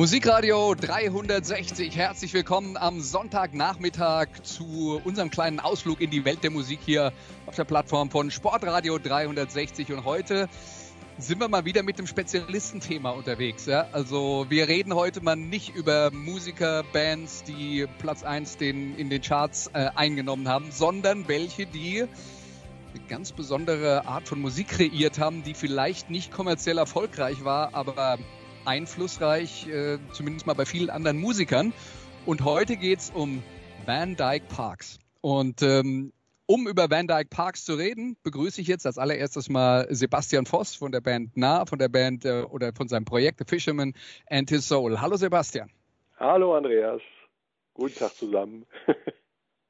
Musikradio 360, herzlich willkommen am Sonntagnachmittag zu unserem kleinen Ausflug in die Welt der Musik hier auf der Plattform von Sportradio 360. Und heute sind wir mal wieder mit dem Spezialistenthema unterwegs. Ja? Also wir reden heute mal nicht über Musiker, Bands, die Platz 1 den, in den Charts äh, eingenommen haben, sondern welche, die eine ganz besondere Art von Musik kreiert haben, die vielleicht nicht kommerziell erfolgreich war, aber einflussreich, äh, zumindest mal bei vielen anderen Musikern. Und heute geht es um Van Dyke Parks. Und ähm, um über Van Dyke Parks zu reden, begrüße ich jetzt als allererstes mal Sebastian Voss von der Band Nah, von der Band äh, oder von seinem Projekt The Fisherman and His Soul. Hallo Sebastian. Hallo Andreas. Guten Tag zusammen.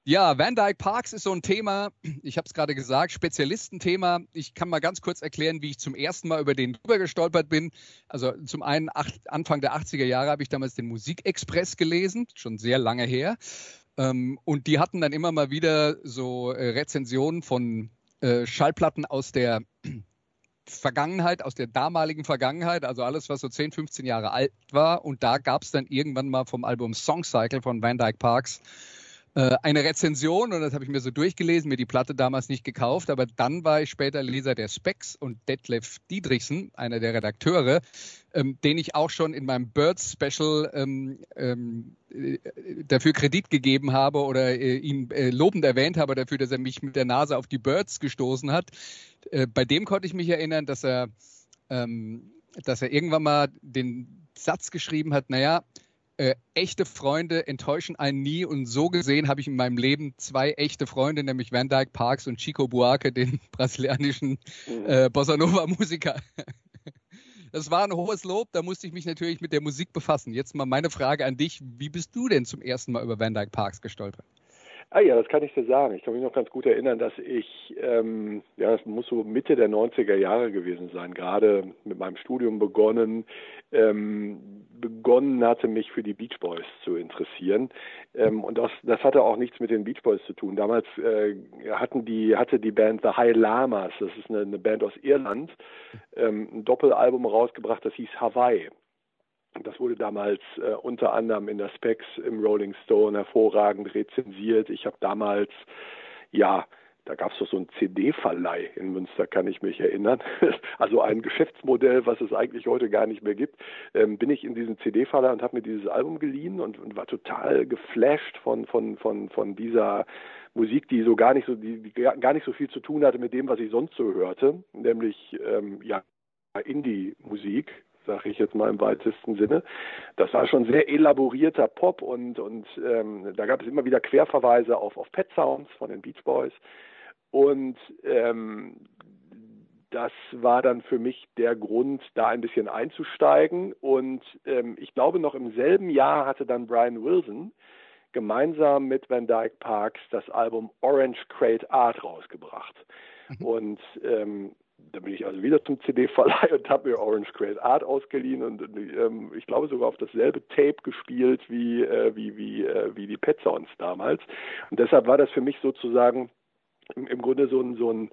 Ja, Van Dyke Parks ist so ein Thema, ich habe es gerade gesagt, Spezialistenthema. Ich kann mal ganz kurz erklären, wie ich zum ersten Mal über den drüber gestolpert bin. Also zum einen acht, Anfang der 80er Jahre habe ich damals den Musikexpress gelesen, schon sehr lange her. Ähm, und die hatten dann immer mal wieder so äh, Rezensionen von äh, Schallplatten aus der Vergangenheit, aus der damaligen Vergangenheit, also alles, was so 10, 15 Jahre alt war. Und da gab es dann irgendwann mal vom Album Song Cycle von Van Dyke Parks äh, eine Rezension und das habe ich mir so durchgelesen, mir die Platte damals nicht gekauft, aber dann war ich später Leser der Specs und Detlef Diedrichsen, einer der Redakteure, ähm, den ich auch schon in meinem Birds Special ähm, ähm, äh, dafür Kredit gegeben habe oder äh, ihn äh, lobend erwähnt habe dafür, dass er mich mit der Nase auf die Birds gestoßen hat. Äh, bei dem konnte ich mich erinnern, dass er, ähm, dass er irgendwann mal den Satz geschrieben hat, naja, äh, echte Freunde enttäuschen einen nie und so gesehen habe ich in meinem Leben zwei echte Freunde, nämlich Van Dyke Parks und Chico Buarque, den brasilianischen mhm. äh, Bossa Nova Musiker. Das war ein hohes Lob, da musste ich mich natürlich mit der Musik befassen. Jetzt mal meine Frage an dich, wie bist du denn zum ersten Mal über Van Dyke Parks gestolpert? Ah ja, das kann ich dir sagen. Ich kann mich noch ganz gut erinnern, dass ich, ähm, ja, das muss so Mitte der 90er Jahre gewesen sein, gerade mit meinem Studium begonnen, ähm, begonnen hatte, mich für die Beach Boys zu interessieren. Ähm, und das, das hatte auch nichts mit den Beach Boys zu tun. Damals äh, hatten die, hatte die Band The High Lamas, das ist eine, eine Band aus Irland, ähm, ein Doppelalbum rausgebracht, das hieß Hawaii. Das wurde damals äh, unter anderem in der Specs im Rolling Stone hervorragend rezensiert. Ich habe damals, ja, da gab es doch so ein CD-Verleih in Münster, kann ich mich erinnern. also ein Geschäftsmodell, was es eigentlich heute gar nicht mehr gibt. Ähm, bin ich in diesen CD-Verleih und habe mir dieses Album geliehen und, und, war total geflasht von, von, von, von dieser Musik, die so gar nicht so, die, die, gar nicht so viel zu tun hatte mit dem, was ich sonst so hörte, nämlich ähm, ja Indie-Musik, sage ich jetzt mal im weitesten Sinne. Das war schon sehr elaborierter Pop und, und ähm, da gab es immer wieder Querverweise auf, auf Pet Sounds von den Beach Boys. Und ähm, das war dann für mich der Grund, da ein bisschen einzusteigen. Und ähm, ich glaube, noch im selben Jahr hatte dann Brian Wilson gemeinsam mit Van Dyke Parks das Album Orange Crate Art rausgebracht. Mhm. Und ähm, da bin ich also wieder zum CD-Verleih und habe mir Orange Crate Art ausgeliehen und ähm, ich glaube sogar auf dasselbe Tape gespielt wie, äh, wie, wie, äh, wie die Pet Sounds damals. Und deshalb war das für mich sozusagen im, im Grunde so ein, so ein,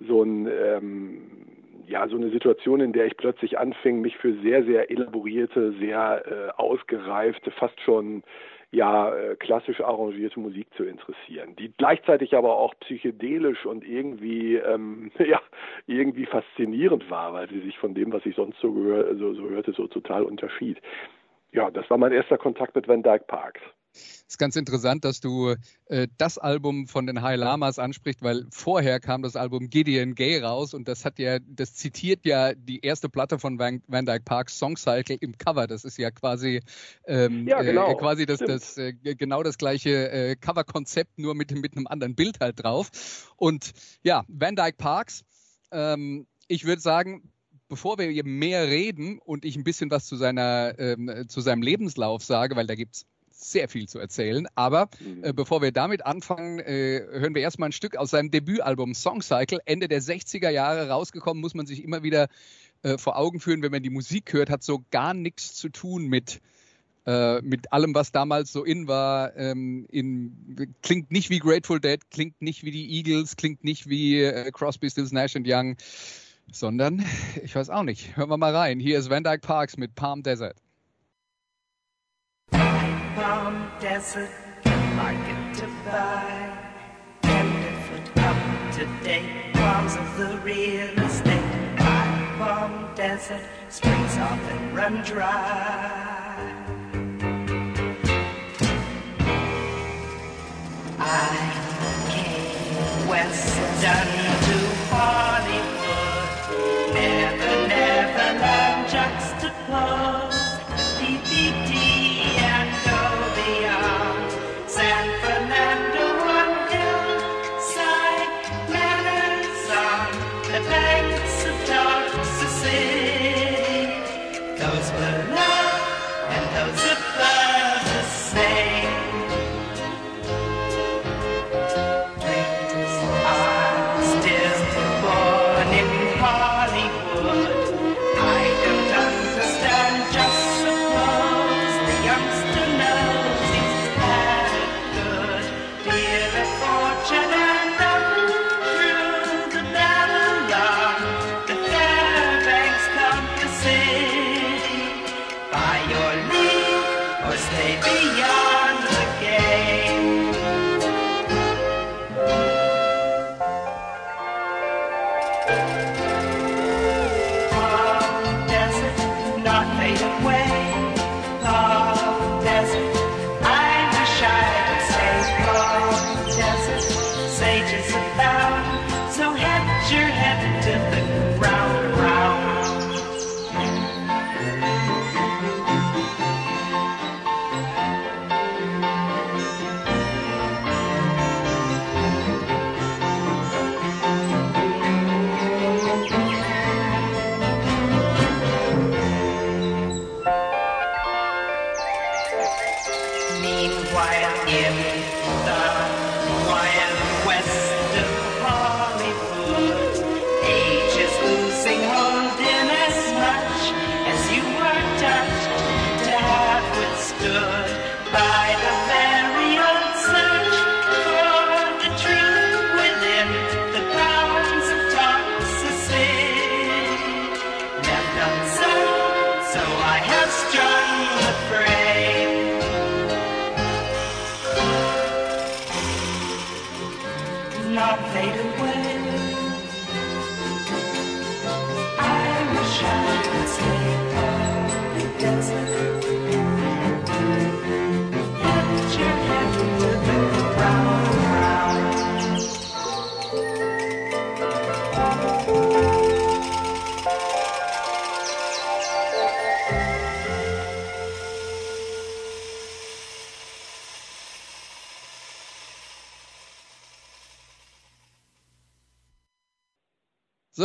so ein ähm, ja, so eine Situation, in der ich plötzlich anfing, mich für sehr, sehr elaborierte, sehr äh, ausgereifte, fast schon ja äh, klassisch arrangierte Musik zu interessieren, die gleichzeitig aber auch psychedelisch und irgendwie ähm, ja irgendwie faszinierend war, weil sie sich von dem, was ich sonst so, gehör, so, so hörte, so total unterschied. Ja, das war mein erster Kontakt mit Van Dyke Parks. Es ist ganz interessant, dass du äh, das Album von den High Lamas ansprichst, weil vorher kam das Album Gideon Gay raus und das hat ja, das zitiert ja die erste Platte von Van, Van Dyke Parks Song Cycle im Cover. Das ist ja quasi, ähm, ja, genau. äh, quasi das, das äh, genau das gleiche äh, Coverkonzept, nur mit, mit einem anderen Bild halt drauf. Und ja, Van Dyke Parks, ähm, ich würde sagen, bevor wir mehr reden und ich ein bisschen was zu seiner, ähm, zu seinem Lebenslauf sage, weil da gibt es sehr viel zu erzählen. Aber mhm. äh, bevor wir damit anfangen, äh, hören wir erstmal ein Stück aus seinem Debütalbum Song Cycle, Ende der 60er Jahre rausgekommen, muss man sich immer wieder äh, vor Augen führen, wenn man die Musik hört, hat so gar nichts zu tun mit äh, mit allem, was damals so in war, ähm, in, klingt nicht wie Grateful Dead, klingt nicht wie die Eagles, klingt nicht wie äh, Crosby, Stills, Nash Young, sondern, ich weiß auch nicht, hören wir mal rein. Hier ist Van Dyke Parks mit Palm Desert. Palm Desert, market to buy, foot up to date, palms of the real estate. Palm Desert, springs often run dry. I came western to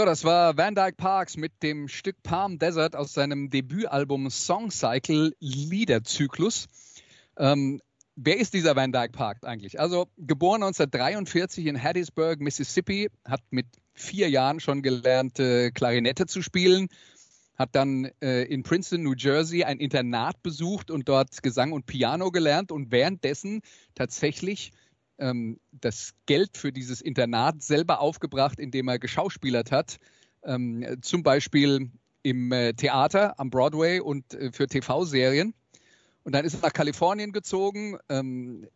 das war Van Dyke Parks mit dem Stück Palm Desert aus seinem Debütalbum Song Cycle Liederzyklus. Ähm, wer ist dieser Van Dyke Parks eigentlich? Also geboren 1943 in Hattiesburg, Mississippi, hat mit vier Jahren schon gelernt, äh, Klarinette zu spielen, hat dann äh, in Princeton, New Jersey ein Internat besucht und dort Gesang und Piano gelernt und währenddessen tatsächlich ähm, das Geld für dieses Internat selber aufgebracht, indem er geschauspielert hat. Ähm, zum Beispiel im äh, Theater am Broadway und äh, für TV-Serien. Und dann ist er nach Kalifornien gezogen, ähm,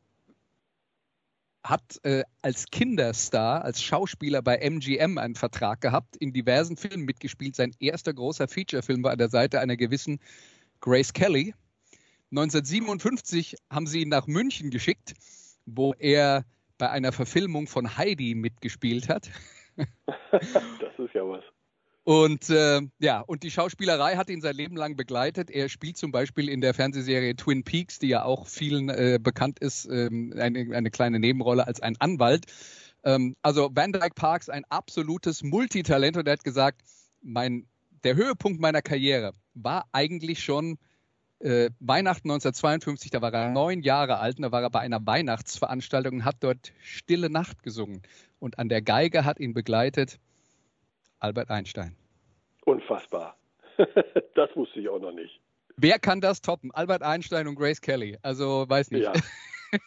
hat äh, als Kinderstar, als Schauspieler bei MGM einen Vertrag gehabt, in diversen Filmen mitgespielt. Sein erster großer Featurefilm war an der Seite einer gewissen Grace Kelly. 1957 haben sie ihn nach München geschickt wo er bei einer Verfilmung von Heidi mitgespielt hat. das ist ja was. Und äh, ja, und die Schauspielerei hat ihn sein Leben lang begleitet. Er spielt zum Beispiel in der Fernsehserie Twin Peaks, die ja auch vielen äh, bekannt ist, ähm, eine, eine, kleine Nebenrolle als ein Anwalt. Ähm, also Van Dyke Parks, ein absolutes Multitalent und er hat gesagt, mein, der Höhepunkt meiner Karriere war eigentlich schon äh, Weihnachten 1952, da war er neun Jahre alt und da war er bei einer Weihnachtsveranstaltung und hat dort Stille Nacht gesungen. Und an der Geige hat ihn begleitet Albert Einstein. Unfassbar. das wusste ich auch noch nicht. Wer kann das toppen? Albert Einstein und Grace Kelly. Also weiß nicht. Ja.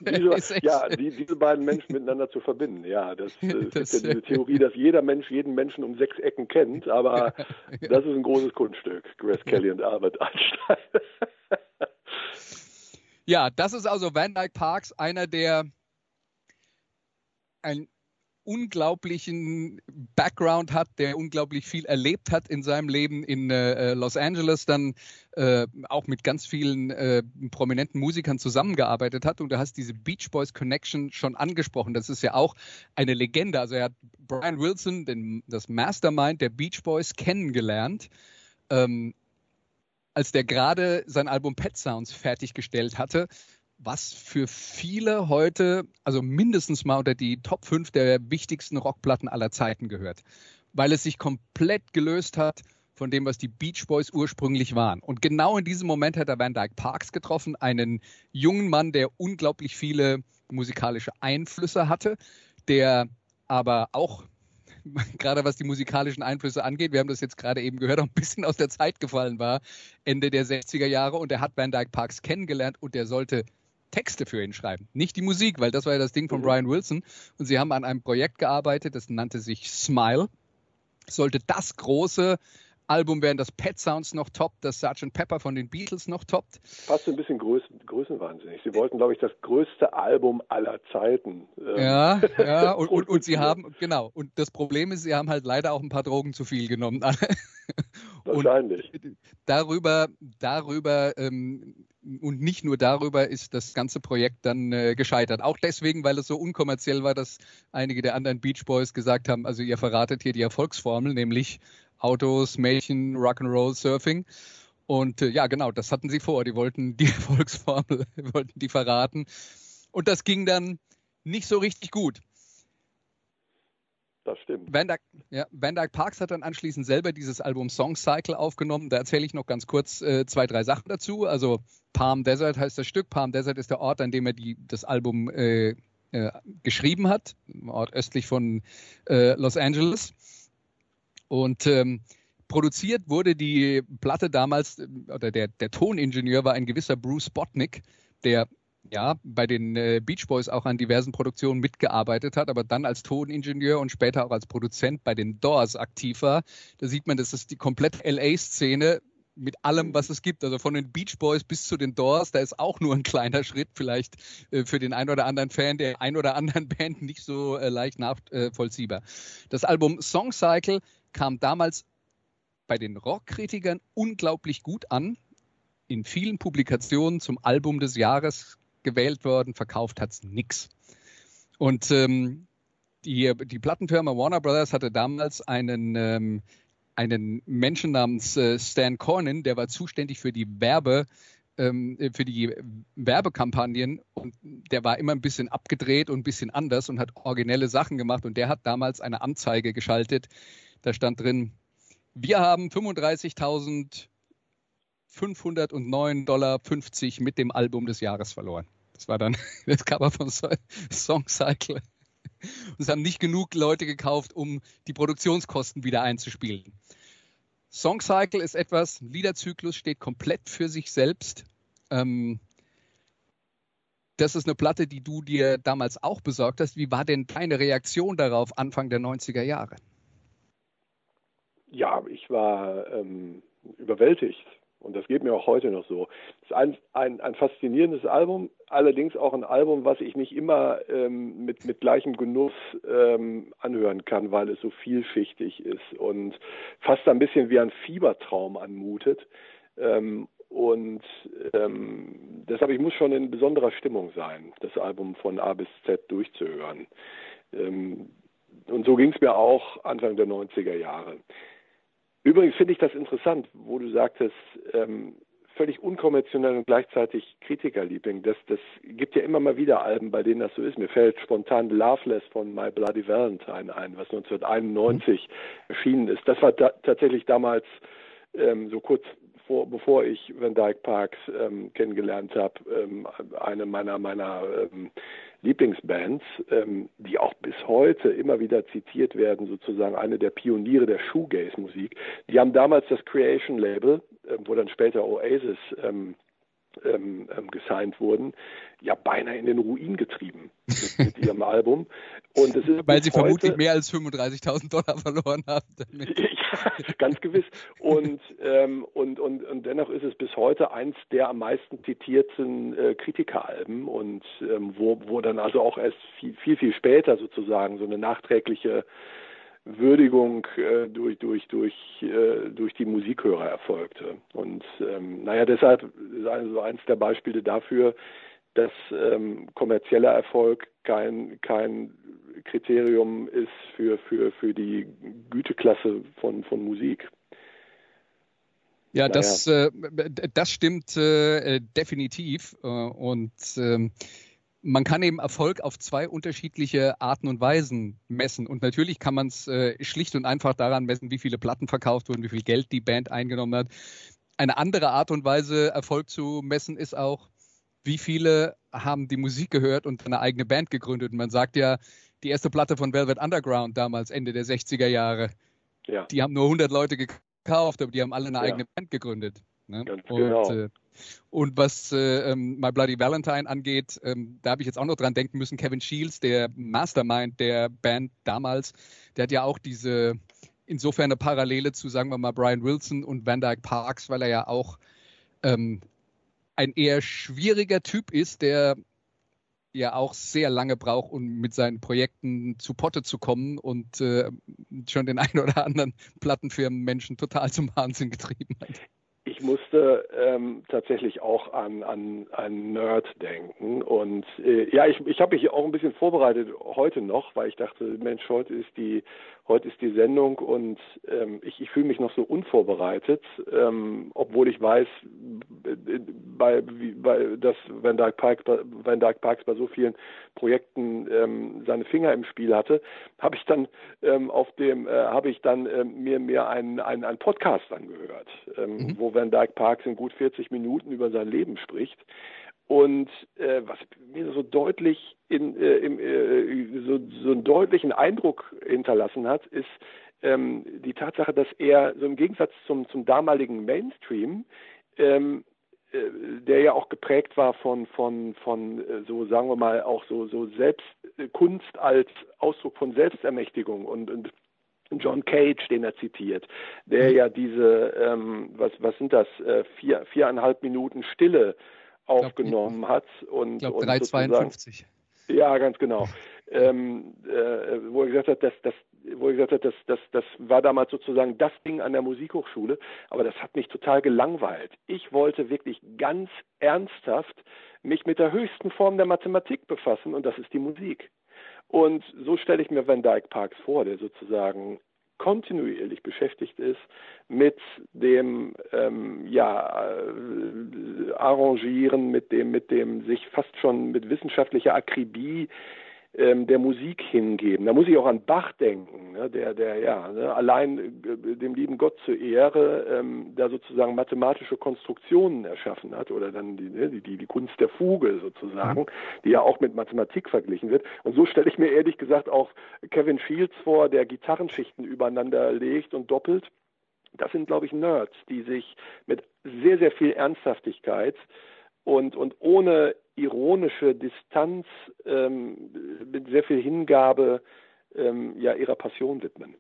Diese, ja, die, diese beiden Menschen miteinander zu verbinden. Ja, das, äh, das ist ja diese Theorie, dass jeder Mensch jeden Menschen um sechs Ecken kennt, aber das ist ein großes Kunststück, Grace Kelly und Albert Einstein. Ja, das ist also Van Dyke Parks, einer der ein unglaublichen Background hat, der unglaublich viel erlebt hat in seinem Leben in äh, Los Angeles, dann äh, auch mit ganz vielen äh, prominenten Musikern zusammengearbeitet hat. Und du hast diese Beach Boys Connection schon angesprochen. Das ist ja auch eine Legende. Also er hat Brian Wilson, den, das Mastermind der Beach Boys, kennengelernt. Ähm, als der gerade sein Album Pet Sounds fertiggestellt hatte was für viele heute, also mindestens mal unter die Top 5 der wichtigsten Rockplatten aller Zeiten gehört, weil es sich komplett gelöst hat von dem, was die Beach Boys ursprünglich waren. Und genau in diesem Moment hat er Van Dyke Parks getroffen, einen jungen Mann, der unglaublich viele musikalische Einflüsse hatte, der aber auch gerade was die musikalischen Einflüsse angeht, wir haben das jetzt gerade eben gehört, auch ein bisschen aus der Zeit gefallen war, Ende der 60er Jahre. Und er hat Van Dyke Parks kennengelernt und der sollte Texte für ihn schreiben, nicht die Musik, weil das war ja das Ding von mhm. Brian Wilson. Und sie haben an einem Projekt gearbeitet, das nannte sich Smile. Sollte das große Album werden, das Pet Sounds noch toppt, das Sgt. Pepper von den Beatles noch toppt. Fast ein bisschen Größen, größenwahnsinnig. Sie wollten, glaube ich, das größte Album aller Zeiten. Ähm, ja, ja, und, und, und, sie haben, genau, und das Problem ist, sie haben halt leider auch ein paar Drogen zu viel genommen. Wahrscheinlich. Und darüber, darüber ähm, und nicht nur darüber ist das ganze Projekt dann äh, gescheitert. Auch deswegen, weil es so unkommerziell war, dass einige der anderen Beach Boys gesagt haben, also ihr verratet hier die Erfolgsformel, nämlich Autos, Mädchen, Rock'n'Roll, Surfing. Und äh, ja, genau, das hatten sie vor. Die wollten die Erfolgsformel, wollten die verraten. Und das ging dann nicht so richtig gut. Das stimmt. Van Dyke, ja, Van Dyke Parks hat dann anschließend selber dieses Album Song Cycle aufgenommen. Da erzähle ich noch ganz kurz äh, zwei, drei Sachen dazu. Also Palm Desert heißt das Stück. Palm Desert ist der Ort, an dem er die, das Album äh, äh, geschrieben hat. Ein Ort östlich von äh, Los Angeles. Und ähm, produziert wurde die Platte damals, oder der, der Toningenieur war ein gewisser Bruce Botnick, der ja, bei den äh, Beach Boys auch an diversen Produktionen mitgearbeitet hat, aber dann als Toningenieur und später auch als Produzent bei den Doors aktiv war. Da sieht man, das ist die komplette LA-Szene mit allem, was es gibt. Also von den Beach Boys bis zu den Doors, da ist auch nur ein kleiner Schritt vielleicht äh, für den ein oder anderen Fan der ein oder anderen Band nicht so äh, leicht nachvollziehbar. Das Album Song Cycle kam damals bei den Rockkritikern unglaublich gut an. In vielen Publikationen zum Album des Jahres gewählt worden, verkauft hat es nichts. Und ähm, die, die Plattenfirma Warner Brothers hatte damals einen, ähm, einen Menschen namens äh, Stan Cornyn, der war zuständig für die Werbe, ähm, für die Werbekampagnen und der war immer ein bisschen abgedreht und ein bisschen anders und hat originelle Sachen gemacht und der hat damals eine Anzeige geschaltet. Da stand drin, wir haben 35.000 509,50 Dollar mit dem Album des Jahres verloren. Das war dann das Cover von Song Cycle. Und es haben nicht genug Leute gekauft, um die Produktionskosten wieder einzuspielen. Song Cycle ist etwas, Liederzyklus steht komplett für sich selbst. Ähm, das ist eine Platte, die du dir damals auch besorgt hast. Wie war denn deine Reaktion darauf Anfang der 90er Jahre? Ja, ich war ähm, überwältigt. Und das geht mir auch heute noch so. Es ist ein, ein, ein faszinierendes Album, allerdings auch ein Album, was ich nicht immer ähm, mit, mit gleichem Genuss ähm, anhören kann, weil es so vielschichtig ist und fast ein bisschen wie ein Fiebertraum anmutet. Ähm, und ähm, deshalb, ich muss schon in besonderer Stimmung sein, das Album von A bis Z durchzuhören. Ähm, und so ging es mir auch Anfang der 90er Jahre. Übrigens finde ich das interessant, wo du sagtest, ähm, völlig unkonventionell und gleichzeitig Kritikerliebling. Das, das gibt ja immer mal wieder Alben, bei denen das so ist. Mir fällt spontan Loveless von My Bloody Valentine ein, was 1991 mhm. erschienen ist. Das war da, tatsächlich damals ähm, so kurz vor, bevor ich Van Dyke Parks ähm, kennengelernt habe, ähm, eine meiner meiner ähm, Lieblingsbands, ähm, die auch bis heute immer wieder zitiert werden, sozusagen eine der Pioniere der Shoegaze-Musik. Die haben damals das Creation Label, äh, wo dann später Oasis ähm, ähm, ähm, gesigned wurden, ja beinahe in den Ruin getrieben mit, ihrem Album. Und es ist Weil sie vermutlich mehr als 35.000 Dollar verloren haben. Damit. ganz gewiss. Und, ähm, und, und, und dennoch ist es bis heute eins der am meisten zitierten äh, Kritikeralben und ähm, wo, wo dann also auch erst viel, viel, viel später sozusagen so eine nachträgliche Würdigung äh, durch, durch, durch, äh, durch die Musikhörer erfolgte. Und ähm, naja, deshalb ist also eins der Beispiele dafür, dass ähm, kommerzieller Erfolg kein, kein Kriterium ist für, für, für die Güteklasse von, von Musik. Ja, naja. das, äh, das stimmt äh, definitiv. Äh, und ähm, man kann eben Erfolg auf zwei unterschiedliche Arten und Weisen messen. Und natürlich kann man es äh, schlicht und einfach daran messen, wie viele Platten verkauft wurden, wie viel Geld die Band eingenommen hat. Eine andere Art und Weise, Erfolg zu messen, ist auch, wie viele haben die Musik gehört und eine eigene Band gegründet. Und man sagt ja, die erste Platte von Velvet Underground damals, Ende der 60er Jahre, ja. die haben nur 100 Leute gekauft, aber die haben alle eine ja. eigene Band gegründet. Ne? Ganz und, genau. Äh, und was äh, ähm, My Bloody Valentine angeht, ähm, da habe ich jetzt auch noch dran denken müssen, Kevin Shields, der Mastermind der Band damals, der hat ja auch diese, insofern eine Parallele zu, sagen wir mal, Brian Wilson und Van Dyke Parks, weil er ja auch ähm, ein eher schwieriger Typ ist, der ja auch sehr lange braucht, um mit seinen Projekten zu Potte zu kommen und äh, schon den einen oder anderen Plattenfirmen Menschen total zum Wahnsinn getrieben hat musste ähm, tatsächlich auch an, an, an Nerd denken. Und äh, ja, ich, ich habe mich auch ein bisschen vorbereitet heute noch, weil ich dachte, Mensch, heute ist die Heute ist die Sendung und ähm, ich, ich fühle mich noch so unvorbereitet, ähm, obwohl ich weiß, bei, bei, dass Van Dyke, Parks, Van Dyke Parks bei so vielen Projekten ähm, seine Finger im Spiel hatte, habe ich dann ähm, auf dem äh, habe ich dann äh, mir mir einen, einen, einen Podcast angehört, ähm, mhm. wo Van Dyke Parks in gut 40 Minuten über sein Leben spricht. Und äh, was mir so deutlich in, äh, im, äh, so, so einen deutlichen Eindruck hinterlassen hat, ist ähm, die Tatsache, dass er so im Gegensatz zum, zum damaligen Mainstream, ähm, äh, der ja auch geprägt war von, von, von äh, so sagen wir mal auch so, so Selbstkunst als Ausdruck von Selbstermächtigung und, und John Cage, den er zitiert, der mhm. ja diese, ähm, was, was sind das, äh, vier, viereinhalb Minuten Stille aufgenommen glaub, hat. Und, ich glaube 3,52. Ja, ganz genau. Ähm, äh, wo er gesagt hat, dass das wo er gesagt hat, das, das, das war damals sozusagen das Ding an der Musikhochschule, aber das hat mich total gelangweilt. Ich wollte wirklich ganz ernsthaft mich mit der höchsten Form der Mathematik befassen und das ist die Musik. Und so stelle ich mir Van Dyke Parks vor, der sozusagen kontinuierlich beschäftigt ist mit dem ähm, ja, äh, Arrangieren, mit dem, mit dem sich fast schon mit wissenschaftlicher Akribie ähm, der Musik hingeben. Da muss ich auch an Bach denken, ne, der, der ja ne, allein äh, dem lieben Gott zur Ehre ähm, da sozusagen mathematische Konstruktionen erschaffen hat oder dann die, ne, die, die, die Kunst der Fuge sozusagen, mhm. die ja auch mit Mathematik verglichen wird. Und so stelle ich mir ehrlich gesagt auch Kevin Shields vor, der Gitarrenschichten übereinander legt und doppelt. Das sind, glaube ich, Nerds, die sich mit sehr, sehr viel Ernsthaftigkeit und, und ohne ironische Distanz ähm, mit sehr viel Hingabe ähm, ja, ihrer Passion widmen.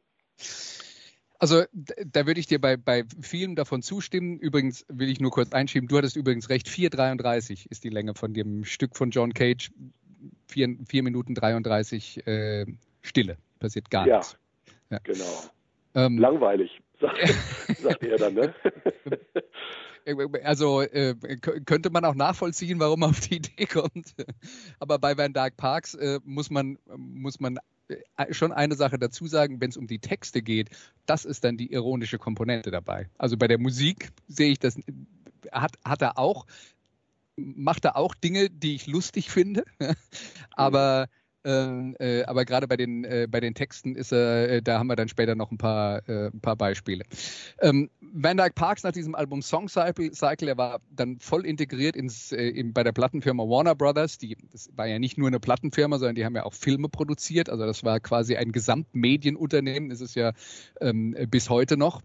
Also da würde ich dir bei, bei vielen davon zustimmen. Übrigens will ich nur kurz einschieben, du hattest übrigens recht, 4,33 ist die Länge von dem Stück von John Cage. 4, 4 Minuten 33 äh, Stille, passiert gar ja, nichts. Ja, genau. Ähm, Langweilig, sagt, sagt er dann, ne? also äh, könnte man auch nachvollziehen, warum man auf die Idee kommt. Aber bei Van Dyke Parks äh, muss man, muss man äh, schon eine Sache dazu sagen, wenn es um die Texte geht, das ist dann die ironische Komponente dabei. Also bei der Musik sehe ich das, hat, hat er auch, macht er auch Dinge, die ich lustig finde, aber Ähm, äh, aber gerade bei den, äh, bei den Texten ist er, äh, da haben wir dann später noch ein paar, äh, ein paar Beispiele. Ähm, Van Dyke Parks nach diesem Album Song Cycle, Cycle er war dann voll integriert ins, äh, in, bei der Plattenfirma Warner Brothers. Die, das war ja nicht nur eine Plattenfirma, sondern die haben ja auch Filme produziert. Also das war quasi ein Gesamtmedienunternehmen, ist es ja ähm, bis heute noch.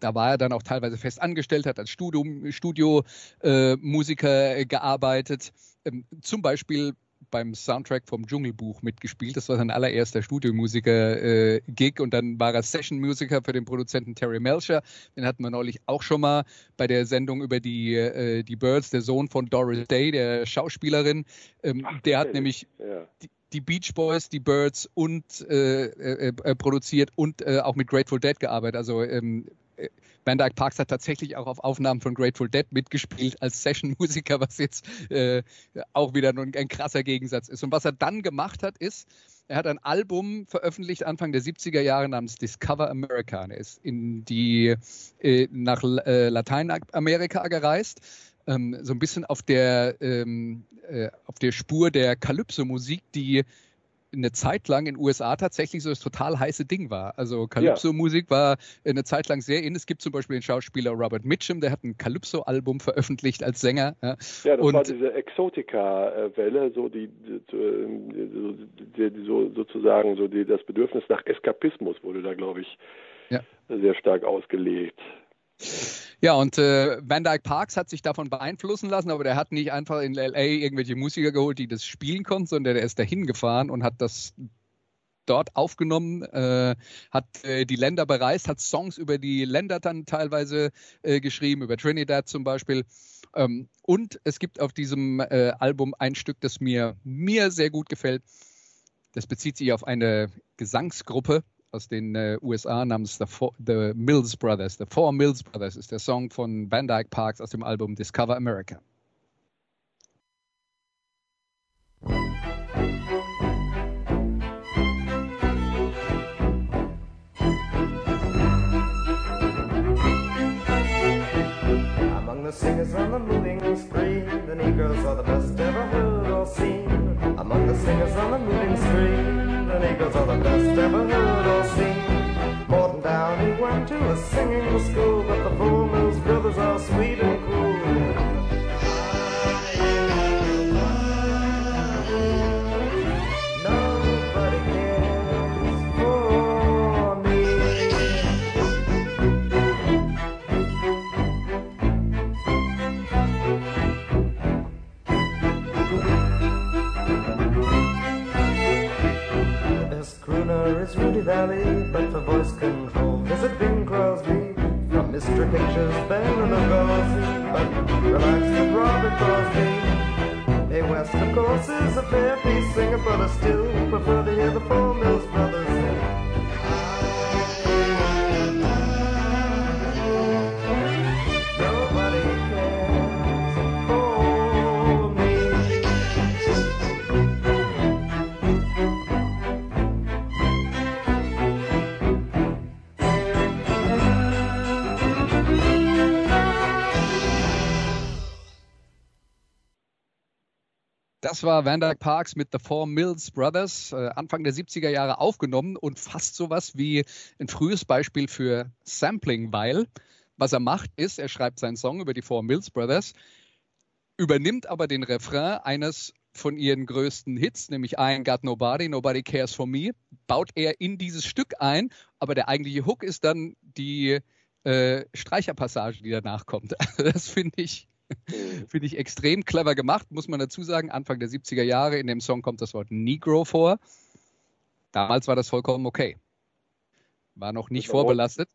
Da war er dann auch teilweise fest angestellt, hat als Studio-Musiker Studio, äh, gearbeitet. Ähm, zum Beispiel beim Soundtrack vom Dschungelbuch mitgespielt. Das war sein allererster Studiomusiker-Gig äh, und dann war er Session-Musiker für den Produzenten Terry Melcher. Den hatten wir neulich auch schon mal bei der Sendung über die, äh, die Birds, der Sohn von Doris Day, der Schauspielerin. Ähm, Ach, der hat nämlich ja. die, die Beach Boys, die Birds und äh, äh, äh produziert und äh, auch mit Grateful Dead gearbeitet. Also ähm, Van Dyke Parks hat tatsächlich auch auf Aufnahmen von Grateful Dead mitgespielt als Session-Musiker, was jetzt äh, auch wieder ein, ein krasser Gegensatz ist. Und was er dann gemacht hat, ist, er hat ein Album veröffentlicht Anfang der 70er Jahre namens Discover America. Er ist in die, äh, nach äh, Lateinamerika gereist, ähm, so ein bisschen auf der, ähm, äh, auf der Spur der Calypso-Musik, die eine Zeit lang in den USA tatsächlich so das total heiße Ding war. Also Calypso-Musik war eine Zeit lang sehr in. Es gibt zum Beispiel den Schauspieler Robert Mitchum, der hat ein Calypso-Album veröffentlicht als Sänger. Ja, ja das Und, war diese Exotica-Welle, so die, die, die, so sozusagen so die, das Bedürfnis nach Eskapismus wurde da, glaube ich, ja. sehr stark ausgelegt. Ja, und äh, Van Dyke Parks hat sich davon beeinflussen lassen, aber der hat nicht einfach in LA irgendwelche Musiker geholt, die das spielen konnten, sondern der ist dahin gefahren und hat das dort aufgenommen, äh, hat äh, die Länder bereist, hat Songs über die Länder dann teilweise äh, geschrieben, über Trinidad zum Beispiel. Ähm, und es gibt auf diesem äh, Album ein Stück, das mir, mir sehr gut gefällt. Das bezieht sich auf eine Gesangsgruppe, aus den äh, USA namens The, Four, The Mills Brothers. The Four Mills Brothers ist der Song von Van Dyke Parks aus dem Album Discover America. Among the singers on the moving screen, the Negroes are the best ever heard or seen. Among the singers on the moving screen, the Negroes are the best ever heard or seen. Morton Downey went to a singing school, but the Four Valley, but for voice control, visit Bing Crosby. From Mr. Pictures, Ben and Lugosi, but relax with Robert Crosby. A West, of course, is a fair piece singer, but I still prefer to hear the Four Mills Brothers Das war Van Dyke Parks mit The Four Mills Brothers, äh, Anfang der 70er Jahre aufgenommen und fast sowas wie ein frühes Beispiel für Sampling, weil was er macht ist, er schreibt seinen Song über die Four Mills Brothers, übernimmt aber den Refrain eines von ihren größten Hits, nämlich I Ain't Got Nobody, Nobody Cares for Me, baut er in dieses Stück ein, aber der eigentliche Hook ist dann die äh, Streicherpassage, die danach kommt. das finde ich. Finde ich extrem clever gemacht, muss man dazu sagen. Anfang der 70er Jahre in dem Song kommt das Wort Negro vor. Damals war das vollkommen okay. War noch nicht vorbelastet.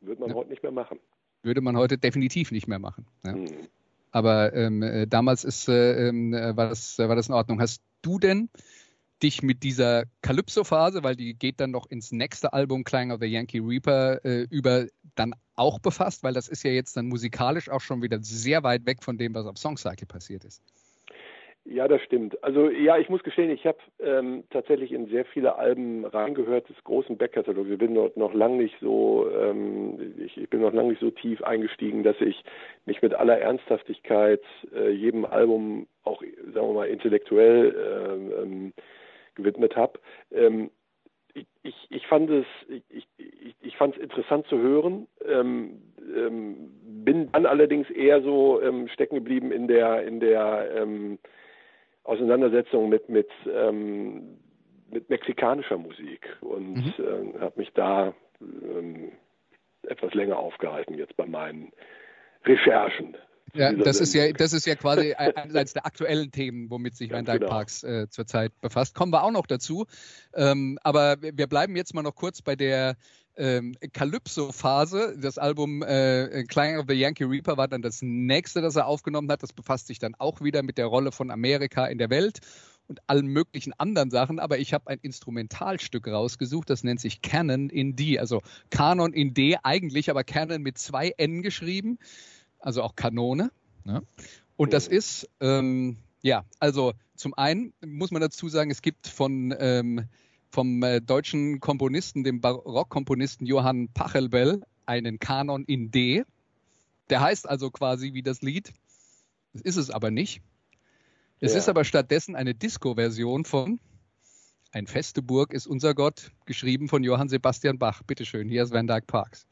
würde man ja. heute nicht mehr machen. Würde man heute definitiv nicht mehr machen. Ja. Hm. Aber ähm, äh, damals ist, äh, ähm, äh, war, das, war das in Ordnung. Hast du denn dich mit dieser Calypso-Phase, weil die geht dann noch ins nächste Album Clang of the Yankee Reaper äh, über, dann auch befasst, weil das ist ja jetzt dann musikalisch auch schon wieder sehr weit weg von dem, was auf Songcycle passiert ist. Ja, das stimmt. Also ja, ich muss gestehen, ich habe ähm, tatsächlich in sehr viele Alben reingehört des großen Backkatalogs. Ich bin noch, noch lang nicht so, ähm, ich, ich, bin noch lange nicht so tief eingestiegen, dass ich nicht mit aller Ernsthaftigkeit äh, jedem Album auch, sagen wir mal, intellektuell äh, ähm, gewidmet habe. Ähm, ich, ich, ich, fand es, ich, ich, fand es interessant zu hören, ähm, ähm, bin dann allerdings eher so ähm, stecken geblieben in der in der ähm, Auseinandersetzung mit mit ähm, mit mexikanischer Musik und mhm. äh, habe mich da etwas länger aufgehalten jetzt bei meinen Recherchen. Ja, das ist ja, das ist ja quasi eines der aktuellen Themen, womit sich Van Dyke genau. Parks äh, zurzeit befasst. Kommen wir auch noch dazu. Ähm, aber wir bleiben jetzt mal noch kurz bei der ähm, Calypso-Phase. Das Album äh, Clang of the Yankee Reaper war dann das nächste, das er aufgenommen hat. Das befasst sich dann auch wieder mit der Rolle von Amerika in der Welt und allen möglichen anderen Sachen, aber ich habe ein Instrumentalstück rausgesucht, das nennt sich Canon in D, also Kanon in D eigentlich, aber Canon mit zwei N geschrieben, also auch Kanone. Ja. Und das ist, ähm, ja, also zum einen muss man dazu sagen, es gibt von ähm, vom äh, deutschen Komponisten, dem Barockkomponisten Johann Pachelbel, einen Kanon in D. Der heißt also quasi wie das Lied. Das ist es aber nicht. Es ja. ist aber stattdessen eine Disco-Version von Ein feste Burg ist unser Gott, geschrieben von Johann Sebastian Bach. Bitteschön, hier ist Van Dyke Parks.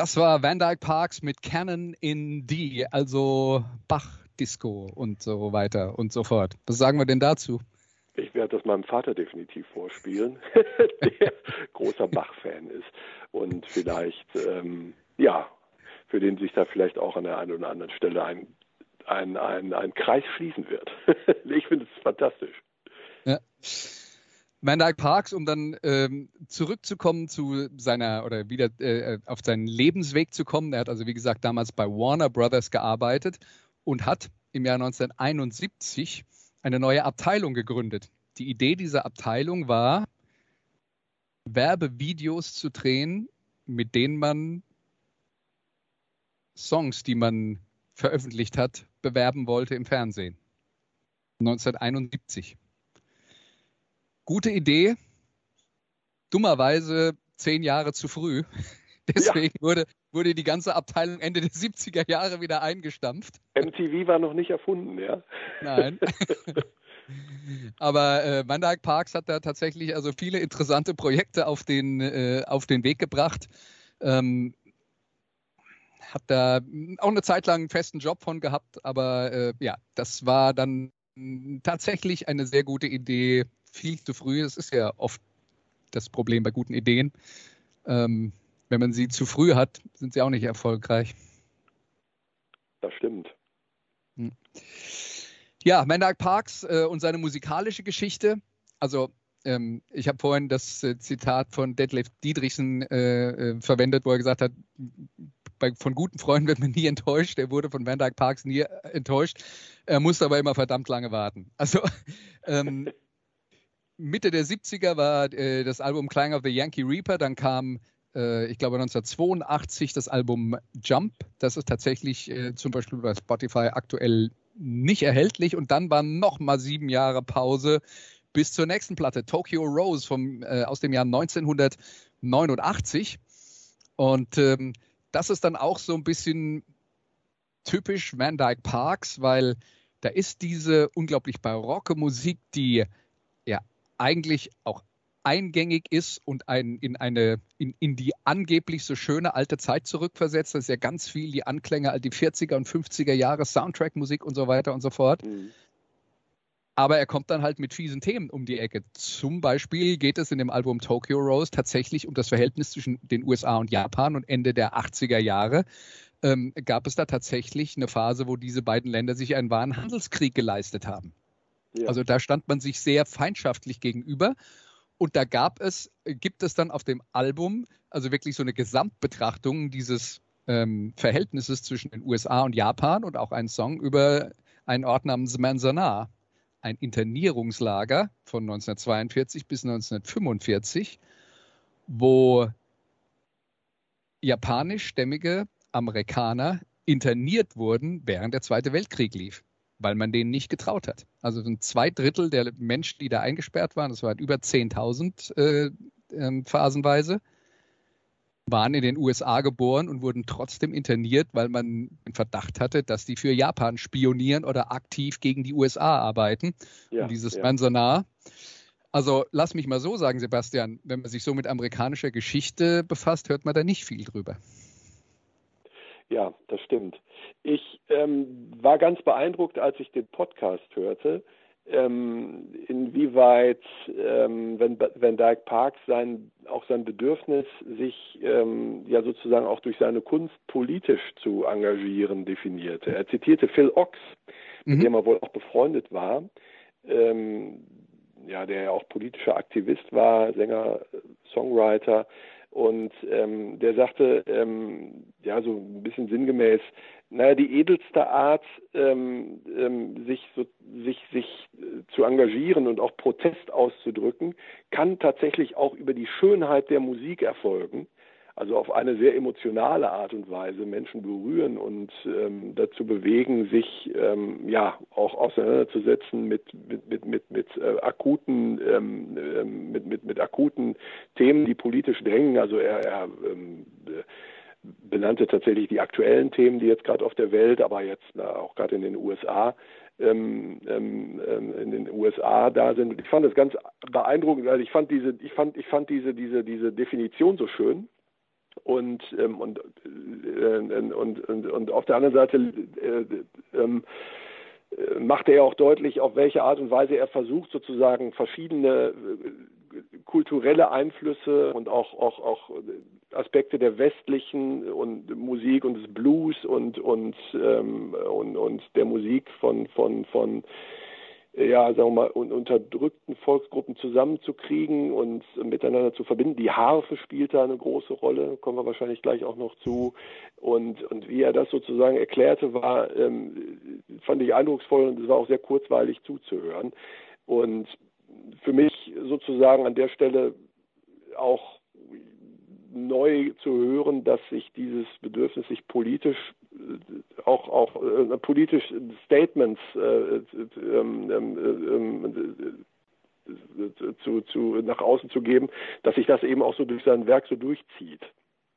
Das war Van Dyke Parks mit Canon in D, also Bach-Disco und so weiter und so fort. Was sagen wir denn dazu? Ich werde das meinem Vater definitiv vorspielen, der großer Bach-Fan ist und vielleicht, ähm, ja, für den sich da vielleicht auch an der einen oder anderen Stelle ein, ein, ein, ein Kreis schließen wird. ich finde es fantastisch. Ja. Dyke Parks, um dann ähm, zurückzukommen zu seiner oder wieder äh, auf seinen Lebensweg zu kommen. Er hat also, wie gesagt, damals bei Warner Brothers gearbeitet und hat im Jahr 1971 eine neue Abteilung gegründet. Die Idee dieser Abteilung war, Werbevideos zu drehen, mit denen man Songs, die man veröffentlicht hat, bewerben wollte im Fernsehen. 1971 gute Idee, dummerweise zehn Jahre zu früh. Deswegen ja. wurde, wurde die ganze Abteilung Ende der 70er Jahre wieder eingestampft. MTV war noch nicht erfunden, ja? Nein. Aber äh, Van Parks hat da tatsächlich also viele interessante Projekte auf den, äh, auf den Weg gebracht. Ähm, hat da auch eine Zeit lang einen festen Job von gehabt, aber äh, ja, das war dann tatsächlich eine sehr gute Idee, viel zu früh. Es ist ja oft das Problem bei guten Ideen. Ähm, wenn man sie zu früh hat, sind sie auch nicht erfolgreich. Das stimmt. Hm. Ja, Mendag Parks äh, und seine musikalische Geschichte. Also ähm, ich habe vorhin das äh, Zitat von Detlef Diedrichsen äh, äh, verwendet, wo er gesagt hat, bei, von guten Freunden wird man nie enttäuscht. Er wurde von Van Dyke Parks nie enttäuscht. Er musste aber immer verdammt lange warten. Also ähm, Mitte der 70er war äh, das Album Clang of the Yankee Reaper, dann kam äh, ich glaube 1982 das Album Jump. Das ist tatsächlich äh, zum Beispiel bei Spotify aktuell nicht erhältlich. Und dann waren noch mal sieben Jahre Pause bis zur nächsten Platte, Tokyo Rose vom, äh, aus dem Jahr 1989. Und ähm, das ist dann auch so ein bisschen typisch Van Dyke Parks, weil da ist diese unglaublich barocke Musik, die eigentlich auch eingängig ist und ein, in, eine, in, in die angeblich so schöne alte Zeit zurückversetzt. Das ist ja ganz viel die Anklänge all die 40er und 50er Jahre, Soundtrack-Musik und so weiter und so fort. Mhm. Aber er kommt dann halt mit fiesen Themen um die Ecke. Zum Beispiel geht es in dem Album Tokyo Rose tatsächlich um das Verhältnis zwischen den USA und Japan und Ende der 80er Jahre. Ähm, gab es da tatsächlich eine Phase, wo diese beiden Länder sich einen wahren Handelskrieg geleistet haben. Also da stand man sich sehr feindschaftlich gegenüber. Und da gab es, gibt es dann auf dem Album also wirklich so eine Gesamtbetrachtung dieses ähm, Verhältnisses zwischen den USA und Japan und auch einen Song über einen Ort namens Manzanar, ein Internierungslager von 1942 bis 1945, wo japanischstämmige Amerikaner interniert wurden, während der Zweite Weltkrieg lief weil man denen nicht getraut hat. Also ein zwei Drittel der Menschen, die da eingesperrt waren, das waren über 10.000 äh, äh, phasenweise, waren in den USA geboren und wurden trotzdem interniert, weil man den Verdacht hatte, dass die für Japan spionieren oder aktiv gegen die USA arbeiten. Ja, und dieses ja. Manzanar. Also lass mich mal so sagen, Sebastian, wenn man sich so mit amerikanischer Geschichte befasst, hört man da nicht viel drüber. Ja, das stimmt. Ich ähm, war ganz beeindruckt, als ich den Podcast hörte, ähm, inwieweit ähm, Van, Van Dyke Parks sein, auch sein Bedürfnis, sich ähm, ja sozusagen auch durch seine Kunst politisch zu engagieren, definierte. Er zitierte Phil Ochs, mhm. mit dem er wohl auch befreundet war, ähm, ja, der ja auch politischer Aktivist war, Sänger, Songwriter, und ähm, der sagte, ähm, ja, so ein bisschen sinngemäß, naja, die edelste Art, ähm, ähm, sich, so, sich, sich äh, zu engagieren und auch Protest auszudrücken, kann tatsächlich auch über die Schönheit der Musik erfolgen also auf eine sehr emotionale Art und Weise Menschen berühren und ähm, dazu bewegen, sich ähm, ja auch auseinanderzusetzen mit mit mit mit, mit äh, akuten ähm, ähm mit, mit mit akuten Themen, die politisch drängen. Also er, er ähm, benannte tatsächlich die aktuellen Themen, die jetzt gerade auf der Welt, aber jetzt na, auch gerade in den USA ähm, ähm, ähm, in den USA da sind. Ich fand das ganz beeindruckend, weil ich fand diese, ich fand, ich fand diese, diese, diese Definition so schön und, ähm, und, äh, und, und, und auf der anderen Seite äh, ähm, äh, macht er auch deutlich, auf welche Art und Weise er versucht, sozusagen verschiedene äh, kulturelle Einflüsse und auch, auch, auch Aspekte der westlichen und Musik und des Blues und, und, ähm, und, und der Musik von, von, von ja, sagen wir mal, unterdrückten Volksgruppen zusammenzukriegen und miteinander zu verbinden. Die Harfe spielt da eine große Rolle, kommen wir wahrscheinlich gleich auch noch zu. Und, und wie er das sozusagen erklärte, war, ähm, fand ich eindrucksvoll und es war auch sehr kurzweilig zuzuhören. Und für mich sozusagen an der Stelle auch neu zu hören, dass sich dieses Bedürfnis, sich politisch auch auch äh, politisch Statements äh, ähm, ähm, ähm, zu, zu, nach außen zu geben, dass sich das eben auch so durch sein Werk so durchzieht.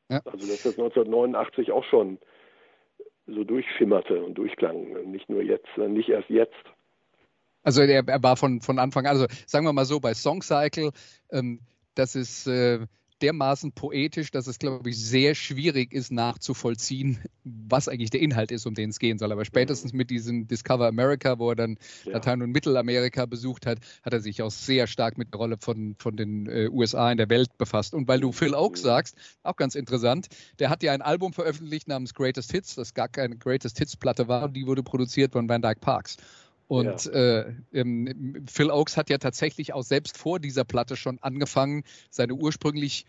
Ja. Also dass das 1989 auch schon so durchschimmerte und durchklang, nicht nur jetzt, nicht erst jetzt. Also er, er war von, von Anfang an, also sagen wir mal so, bei Songcycle, ähm, das ist äh, dermaßen poetisch, dass es, glaube ich, sehr schwierig ist nachzuvollziehen, was eigentlich der Inhalt ist, um den es gehen soll. Aber spätestens mit diesem Discover America, wo er dann ja. Latein- und Mittelamerika besucht hat, hat er sich auch sehr stark mit der Rolle von, von den äh, USA in der Welt befasst. Und weil du Phil Oaks mhm. sagst, auch ganz interessant, der hat ja ein Album veröffentlicht namens Greatest Hits, das gar keine Greatest Hits Platte war, die wurde produziert von Van Dyke Parks. Und ja. äh, Phil Oaks hat ja tatsächlich auch selbst vor dieser Platte schon angefangen, seine ursprünglich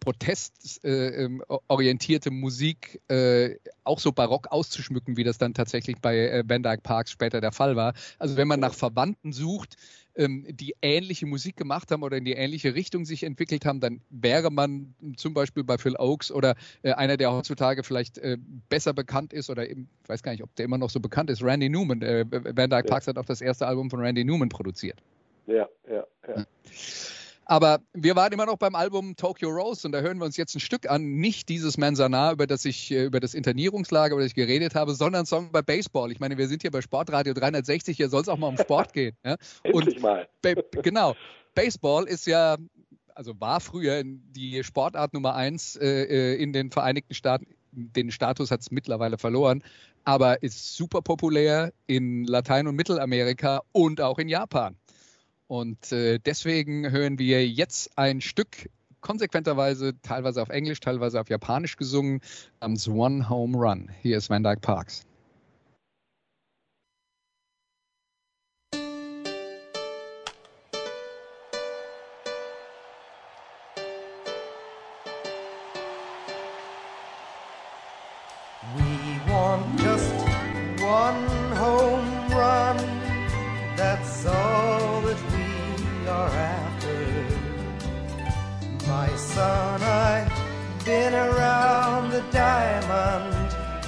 protestorientierte äh, Musik äh, auch so barock auszuschmücken, wie das dann tatsächlich bei äh, Van Dyke Parks später der Fall war. Also wenn man nach Verwandten sucht, ähm, die ähnliche Musik gemacht haben oder in die ähnliche Richtung sich entwickelt haben, dann wäre man zum Beispiel bei Phil Oaks oder äh, einer, der heutzutage vielleicht äh, besser bekannt ist oder eben, ich weiß gar nicht, ob der immer noch so bekannt ist, Randy Newman. Äh, Van Dyke Parks hat auch das erste Album von Randy Newman produziert. Ja, ja, ja. Aber wir waren immer noch beim Album Tokyo Rose und da hören wir uns jetzt ein Stück an, nicht dieses Manzanar, über das ich äh, über das Internierungslager, über das ich geredet habe, sondern ein Song bei Baseball. Ich meine, wir sind hier bei Sportradio 360, hier soll es auch mal um Sport gehen. Ja? Endlich und mal. genau. Baseball ist ja, also war früher die Sportart Nummer eins äh, äh in den Vereinigten Staaten. Den Status hat es mittlerweile verloren, aber ist super populär in Latein- und Mittelamerika und auch in Japan. Und äh, deswegen hören wir jetzt ein Stück konsequenterweise teilweise auf Englisch, teilweise auf Japanisch gesungen, namens One Home Run. Hier ist Van Dyke Parks.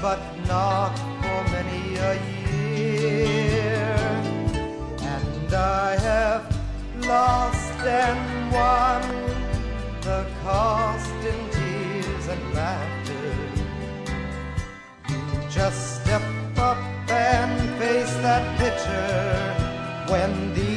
but not for many a year. And I have lost and won the cost in tears and laughter. You just step up and face that picture when the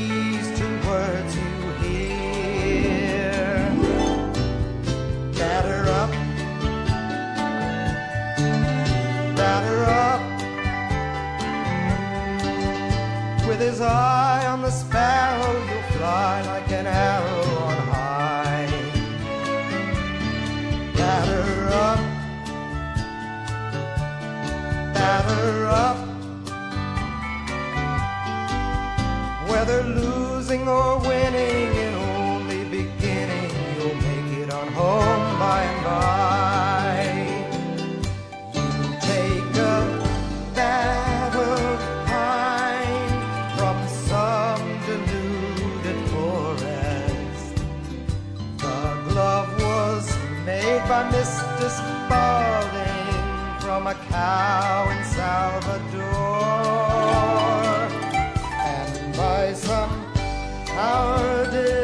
With his eye on the sparrow, you'll fly like an arrow on high. Batter up, batter up. Whether losing or winning and only beginning, you'll make it on home by and by. falling from a cow in Salvador, and by some cowardice.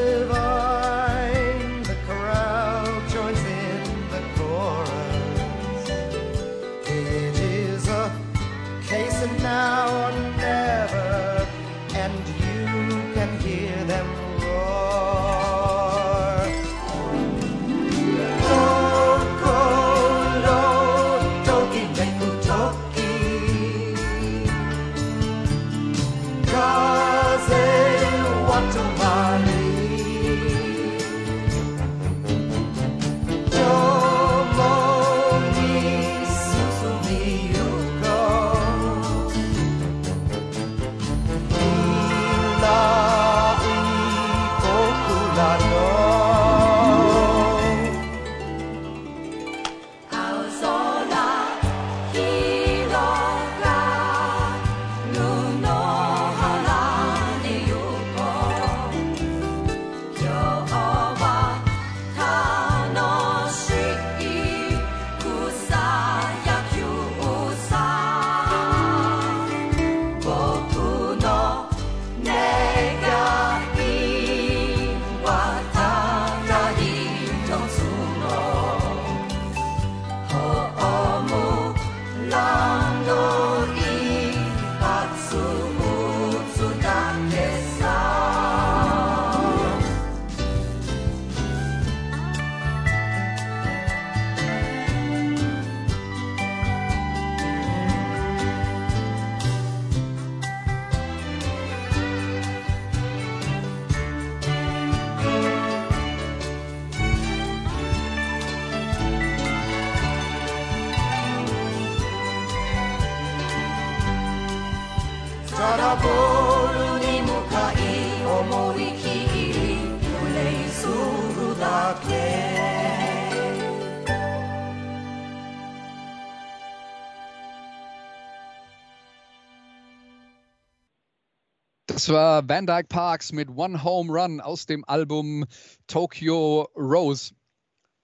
Das war Van Dyke Parks mit One Home Run aus dem Album Tokyo Rose.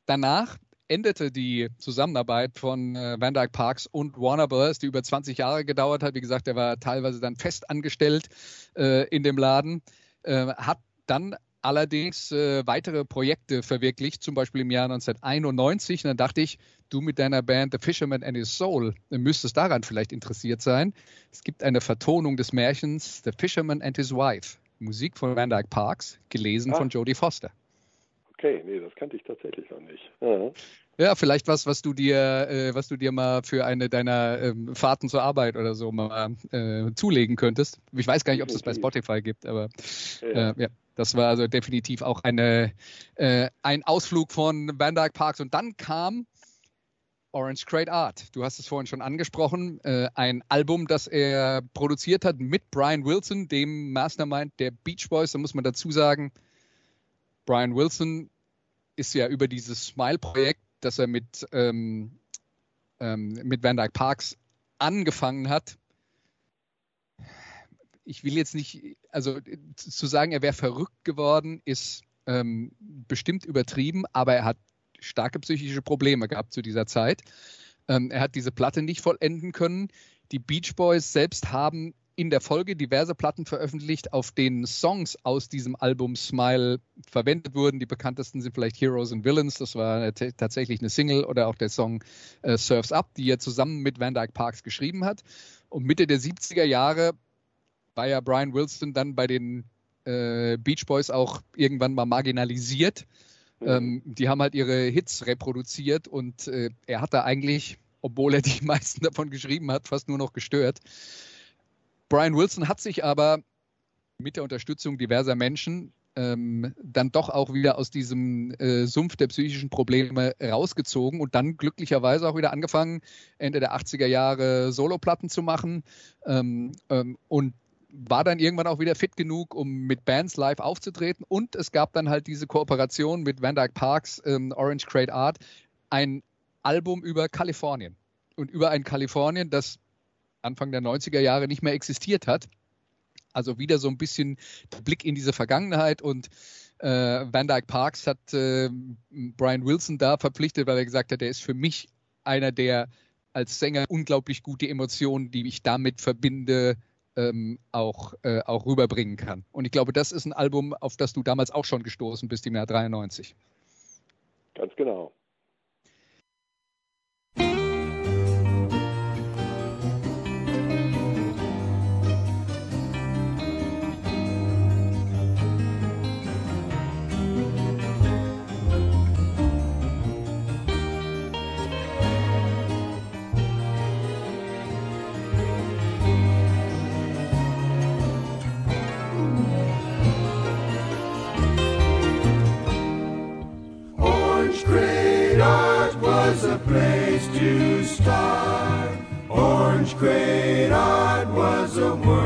Danach endete die Zusammenarbeit von äh, Van Dyke Parks und Warner Bros., die über 20 Jahre gedauert hat. Wie gesagt, er war teilweise dann fest angestellt äh, in dem Laden, äh, hat dann allerdings äh, weitere Projekte verwirklicht, zum Beispiel im Jahr 1991. Und dann dachte ich, du mit deiner Band The Fisherman and His Soul müsstest daran vielleicht interessiert sein. Es gibt eine Vertonung des Märchens The Fisherman and His Wife, Musik von Van Dyke Parks, gelesen ah. von Jodie Foster. Okay, nee, das kannte ich tatsächlich noch nicht. Ja. Ja, vielleicht was, was du dir, äh, was du dir mal für eine deiner ähm, Fahrten zur Arbeit oder so mal äh, zulegen könntest. Ich weiß gar nicht, ob es das bei Spotify gibt, aber ja. Äh, ja. Das war also definitiv auch eine, äh, ein Ausflug von Van Dyke Parks. Und dann kam Orange Great Art. Du hast es vorhin schon angesprochen. Äh, ein Album, das er produziert hat mit Brian Wilson, dem Mastermind der Beach Boys. Da muss man dazu sagen, Brian Wilson ist ja über dieses Smile-Projekt, das er mit, ähm, ähm, mit Van Dyke Parks angefangen hat, ich will jetzt nicht, also zu sagen, er wäre verrückt geworden, ist ähm, bestimmt übertrieben, aber er hat starke psychische Probleme gehabt zu dieser Zeit. Ähm, er hat diese Platte nicht vollenden können. Die Beach Boys selbst haben in der Folge diverse Platten veröffentlicht, auf denen Songs aus diesem Album Smile verwendet wurden. Die bekanntesten sind vielleicht Heroes and Villains, das war tatsächlich eine Single, oder auch der Song äh, Surfs Up, die er zusammen mit Van Dyke Parks geschrieben hat. Und Mitte der 70er Jahre war ja Brian Wilson dann bei den äh, Beach Boys auch irgendwann mal marginalisiert. Mhm. Ähm, die haben halt ihre Hits reproduziert und äh, er hat da eigentlich, obwohl er die meisten davon geschrieben hat, fast nur noch gestört. Brian Wilson hat sich aber mit der Unterstützung diverser Menschen ähm, dann doch auch wieder aus diesem äh, Sumpf der psychischen Probleme rausgezogen und dann glücklicherweise auch wieder angefangen, Ende der 80er Jahre Soloplatten zu machen. Ähm, ähm, und war dann irgendwann auch wieder fit genug, um mit Bands live aufzutreten. Und es gab dann halt diese Kooperation mit Van Dyke Parks, ähm, Orange Great Art, ein Album über Kalifornien. Und über ein Kalifornien, das Anfang der 90er Jahre nicht mehr existiert hat. Also wieder so ein bisschen der Blick in diese Vergangenheit und äh, Van Dyke Parks hat äh, Brian Wilson da verpflichtet, weil er gesagt hat, er ist für mich einer der als Sänger unglaublich gute Emotionen, die ich damit verbinde, ähm, auch, äh, auch rüberbringen kann. Und ich glaube, das ist ein Album, auf das du damals auch schon gestoßen bist im Jahr 93. Ganz genau. Place to start. Orange Great Art was a world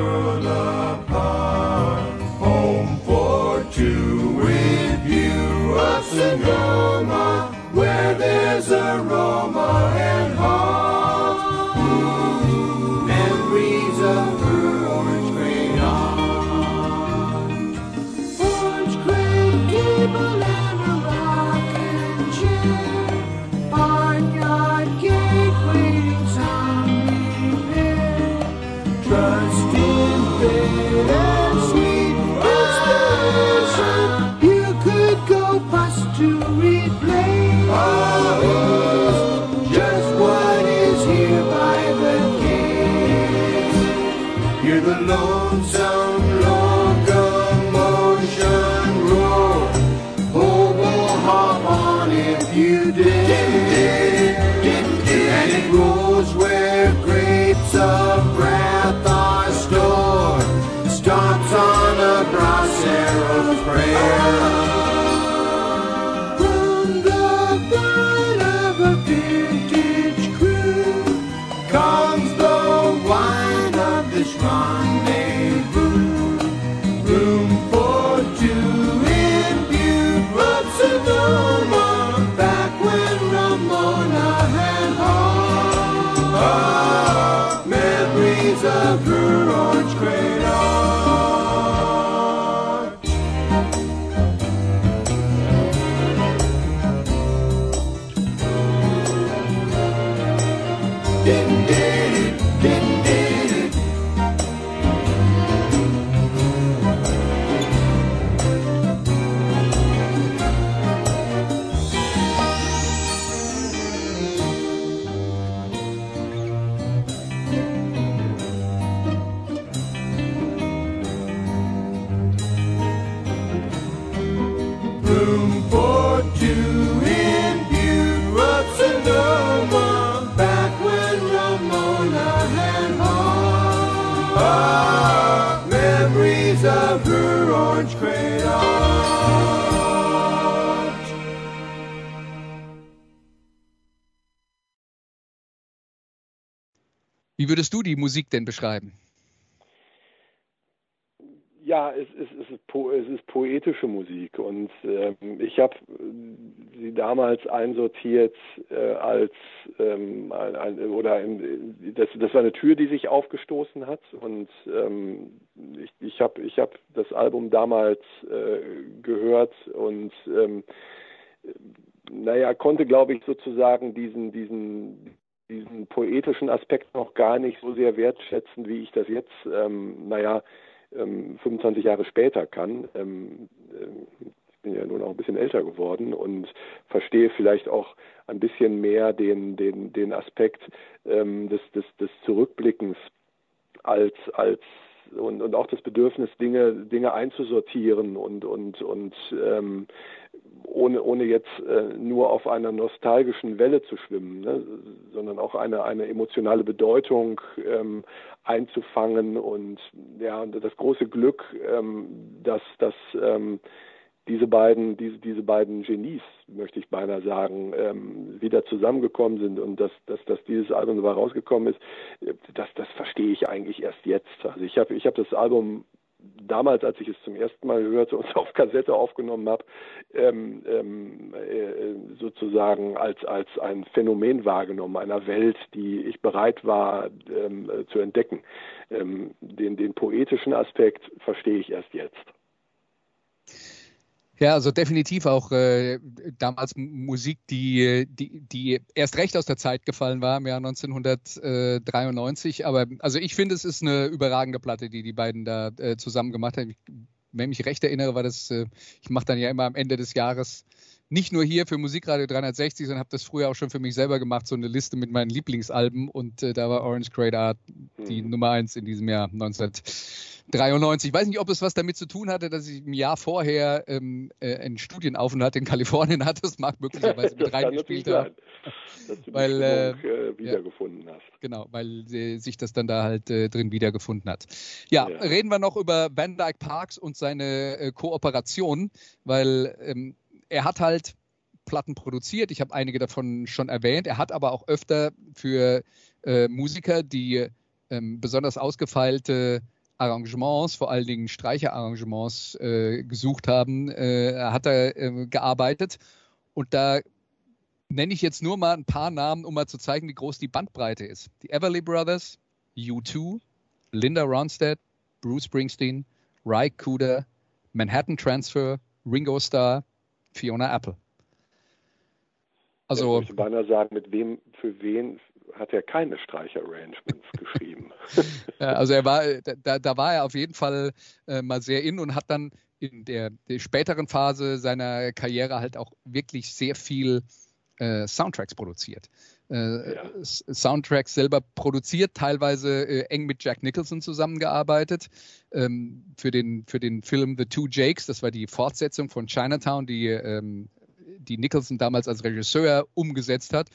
heart. Memories of her orange great die Musik denn beschreiben? Ja, es, es, es, ist, es ist poetische Musik und ähm, ich habe sie damals einsortiert äh, als ähm, ein, ein, oder in, das, das war eine Tür, die sich aufgestoßen hat und ähm, ich, ich habe ich hab das Album damals äh, gehört und ähm, naja, konnte glaube ich sozusagen diesen diesen diesen poetischen Aspekt noch gar nicht so sehr wertschätzen, wie ich das jetzt, ähm, naja, ähm, 25 Jahre später kann. Ähm, äh, ich bin ja nun auch ein bisschen älter geworden und verstehe vielleicht auch ein bisschen mehr den, den, den Aspekt ähm, des, des, des Zurückblickens als, als und, und auch das Bedürfnis, Dinge, Dinge einzusortieren und, und, und ähm, ohne, ohne jetzt äh, nur auf einer nostalgischen Welle zu schwimmen, ne, sondern auch eine, eine emotionale Bedeutung ähm, einzufangen und ja, das große Glück, ähm, dass, dass ähm, diese beiden, diese, diese beiden Genies, möchte ich beinahe sagen, ähm, wieder zusammengekommen sind und dass, dass, dass dieses Album dabei rausgekommen ist, das, das verstehe ich eigentlich erst jetzt. Also ich habe ich hab das Album damals, als ich es zum ersten Mal hörte und auf Kassette aufgenommen habe, ähm, ähm, äh, sozusagen als, als ein Phänomen wahrgenommen, einer Welt, die ich bereit war ähm, äh, zu entdecken. Ähm, den, den poetischen Aspekt verstehe ich erst jetzt. Ja, also definitiv auch äh, damals Musik, die, die, die erst recht aus der Zeit gefallen war im Jahr 1993. Aber also ich finde, es ist eine überragende Platte, die die beiden da äh, zusammen gemacht haben. Wenn ich mich recht erinnere, war das, äh, ich mache dann ja immer am Ende des Jahres nicht nur hier für Musikradio 360, sondern habe das früher auch schon für mich selber gemacht, so eine Liste mit meinen Lieblingsalben und äh, da war Orange Great Art die mhm. Nummer eins in diesem Jahr 1993. 93. Ich weiß nicht, ob es was damit zu tun hatte, dass ich im Jahr vorher ähm, äh, einen Studienaufenthalt in Kalifornien hatte. Das mag möglicherweise mit reingespielt haben. Dass du weil, äh, äh, wiedergefunden ja, hast. Genau, weil äh, sich das dann da halt äh, drin wiedergefunden hat. Ja, ja, reden wir noch über Van Dyke Parks und seine Kooperation, weil ähm, er hat halt Platten produziert. Ich habe einige davon schon erwähnt. Er hat aber auch öfter für Musiker, die ähm, besonders ausgefeilte Arrangements, vor allen Dingen Streicherarrangements äh, gesucht haben, äh, hat er äh, gearbeitet. Und da nenne ich jetzt nur mal ein paar Namen, um mal zu zeigen, wie groß die Bandbreite ist. Die Everly Brothers, U2, Linda Ronstadt, Bruce Springsteen, Ry Cooder, Manhattan Transfer, Ringo Starr, Fiona Apple. Also, ich würde beinahe sagen, mit wem, für wen hat er keine Streicherarrangements geschrieben. also er war, da, da war er auf jeden Fall äh, mal sehr in und hat dann in der, der, späteren Phase seiner Karriere halt auch wirklich sehr viel äh, Soundtracks produziert. Äh, ja. Soundtracks selber produziert, teilweise äh, eng mit Jack Nicholson zusammengearbeitet. Ähm, für, den, für den Film The Two Jakes, das war die Fortsetzung von Chinatown, die, ähm, die Nicholson damals als Regisseur umgesetzt hat.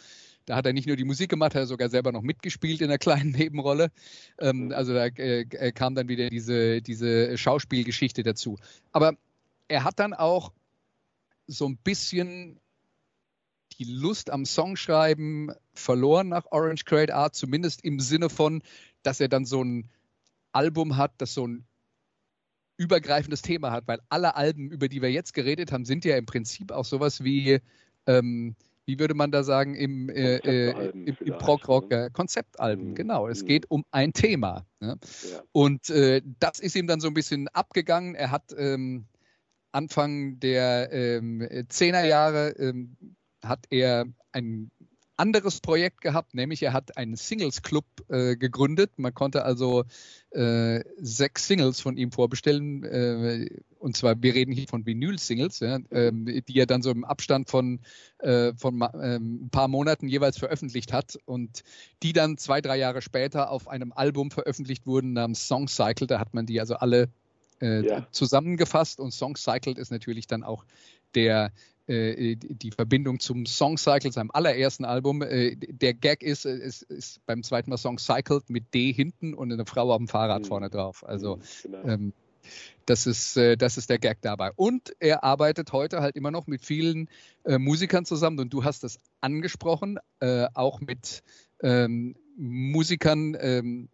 Da hat er nicht nur die Musik gemacht, hat er sogar selber noch mitgespielt in einer kleinen Nebenrolle. Ähm, also da äh, äh, kam dann wieder diese, diese Schauspielgeschichte dazu. Aber er hat dann auch so ein bisschen die Lust am Songschreiben verloren nach Orange Crate Art, zumindest im Sinne von, dass er dann so ein Album hat, das so ein übergreifendes Thema hat, weil alle Alben, über die wir jetzt geredet haben, sind ja im Prinzip auch sowas wie ähm, wie würde man da sagen, im, äh, äh im, im Prog-Rock, äh, Konzeptalben, mhm. genau. Es mhm. geht um ein Thema. Ne? Ja. Und äh, das ist ihm dann so ein bisschen abgegangen. Er hat ähm, Anfang der ähm, 10er Jahre ähm, hat er ein anderes Projekt gehabt, nämlich er hat einen Singles Club äh, gegründet. Man konnte also äh, sechs Singles von ihm vorbestellen. Äh, und zwar, wir reden hier von Vinyl-Singles, ja, ähm, die er dann so im Abstand von, äh, von ähm, ein paar Monaten jeweils veröffentlicht hat und die dann zwei, drei Jahre später auf einem Album veröffentlicht wurden namens Song Cycle. Da hat man die also alle äh, ja. zusammengefasst und Song Cycle ist natürlich dann auch der die Verbindung zum Song Cycle, seinem allerersten Album. Äh, der Gag ist, äh, es ist beim zweiten Mal Song Cycled mit D hinten und eine Frau auf dem Fahrrad mhm. vorne drauf. Also mhm, genau. ähm, das ist, das ist der Gag dabei. Und er arbeitet heute halt immer noch mit vielen äh, Musikern zusammen. Und du hast das angesprochen, äh, auch mit ähm, Musikern ähm,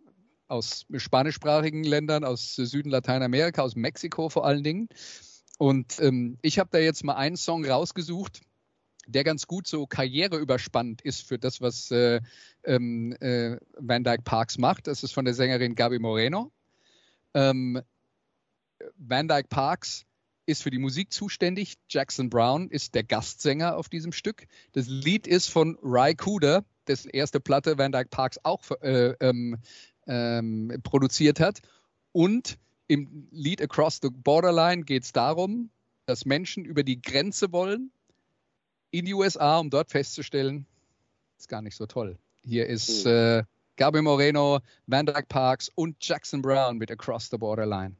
aus spanischsprachigen Ländern, aus Süden Lateinamerika, aus Mexiko vor allen Dingen. Und ähm, ich habe da jetzt mal einen Song rausgesucht, der ganz gut so karriereüberspannend ist für das, was äh, ähm, äh, Van Dyke Parks macht. Das ist von der Sängerin Gabi Moreno. Ähm, Van Dyke Parks ist für die Musik zuständig. Jackson Brown ist der Gastsänger auf diesem Stück. Das Lied ist von Ry Cooder, dessen erste Platte Van Dyke Parks auch äh, ähm, ähm, produziert hat. Und im Lied Across the Borderline geht es darum, dass Menschen über die Grenze wollen in die USA, um dort festzustellen, ist gar nicht so toll. Hier ist hm. äh, Gabi Moreno, Van Dyke Parks und Jackson Brown mit Across the Borderline.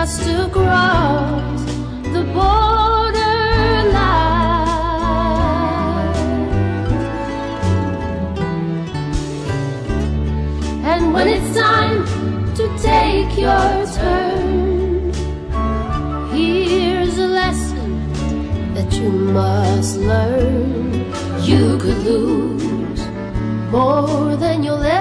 Just across the border line. And when it's time to take your turn here's a lesson that you must learn you could lose more than you'll ever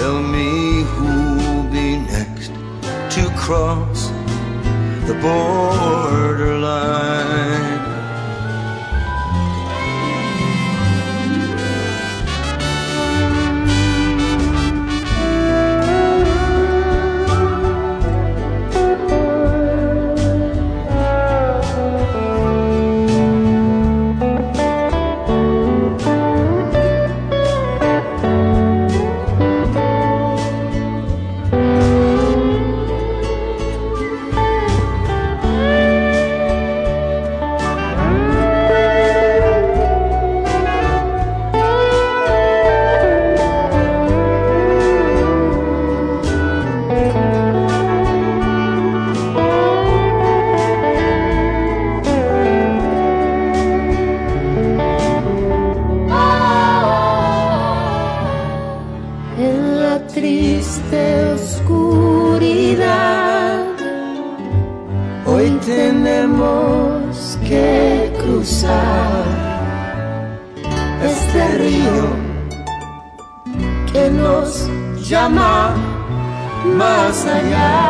Tell me who'll be next to cross the borderline. Saya.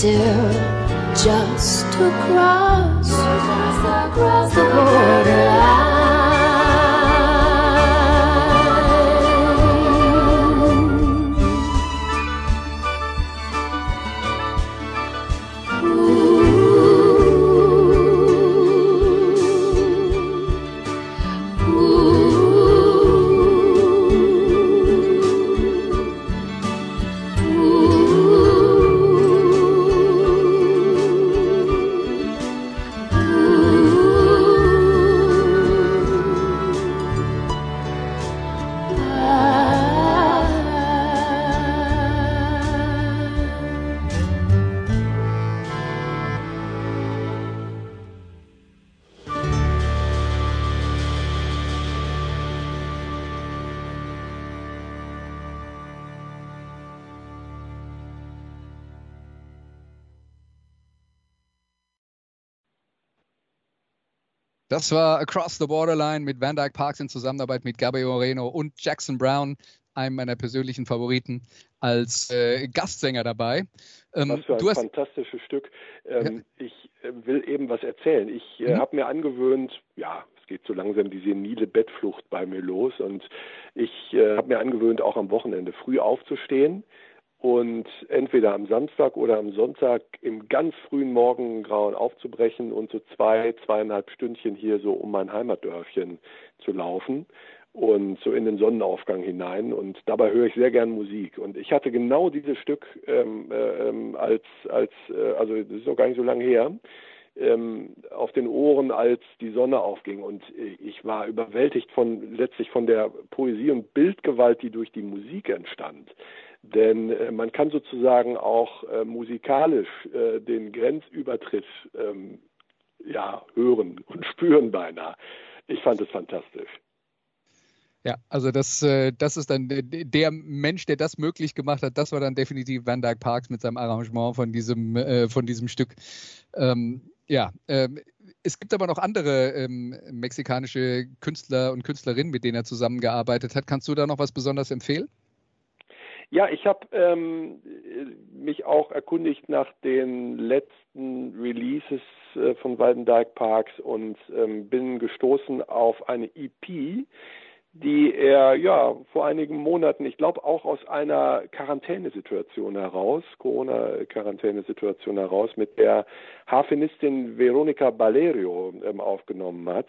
Still just across, just across the Das war Across the Borderline mit Van Dyke Parks in Zusammenarbeit mit Gabriel Moreno und Jackson Brown, einem meiner persönlichen Favoriten, als äh, Gastsänger dabei. Ähm, Was für ein hast, fantastisches Stück. Ähm, Ich äh, will eben was erzählen. Ich äh, Mhm. habe mir angewöhnt, ja, es geht so langsam die senile Bettflucht bei mir los und ich äh, habe mir angewöhnt, auch am Wochenende früh aufzustehen und entweder am Samstag oder am Sonntag im ganz frühen Morgengrauen aufzubrechen und so zwei, zweieinhalb Stündchen hier so um mein Heimatdörfchen zu laufen und so in den Sonnenaufgang hinein. Und dabei höre ich sehr gern Musik. Und ich hatte genau dieses Stück ähm, äh, ähm, als als äh, also das ist noch gar nicht so lange her ähm, auf den Ohren, als die Sonne aufging. Und äh, ich war überwältigt von letztlich von der Poesie und Bildgewalt, die durch die Musik entstand. Denn äh, man kann sozusagen auch äh, musikalisch äh, den Grenzübertritt ähm, ja, hören und spüren beinahe. Ich fand es fantastisch. ja, also das, äh, das ist dann der- Mensch, der das möglich gemacht hat. Das war dann definitiv Van Dyke Parks mit seinem Arrangement von diesem, äh, von diesem Stück. Ähm, ja, ähm, es gibt aber noch andere ähm, mexikanische Künstler und Künstlerinnen, mit denen er zusammengearbeitet hat. Kannst du da noch was besonders empfehlen? Ja, ich habe ähm, mich auch erkundigt nach den letzten Releases äh, von Walden Dyke Parks und ähm, bin gestoßen auf eine EP, die er ja vor einigen Monaten, ich glaube auch aus einer Quarantänesituation heraus, Corona-Quarantänesituation heraus, mit der Harfenistin Veronica Valerio ähm, aufgenommen hat.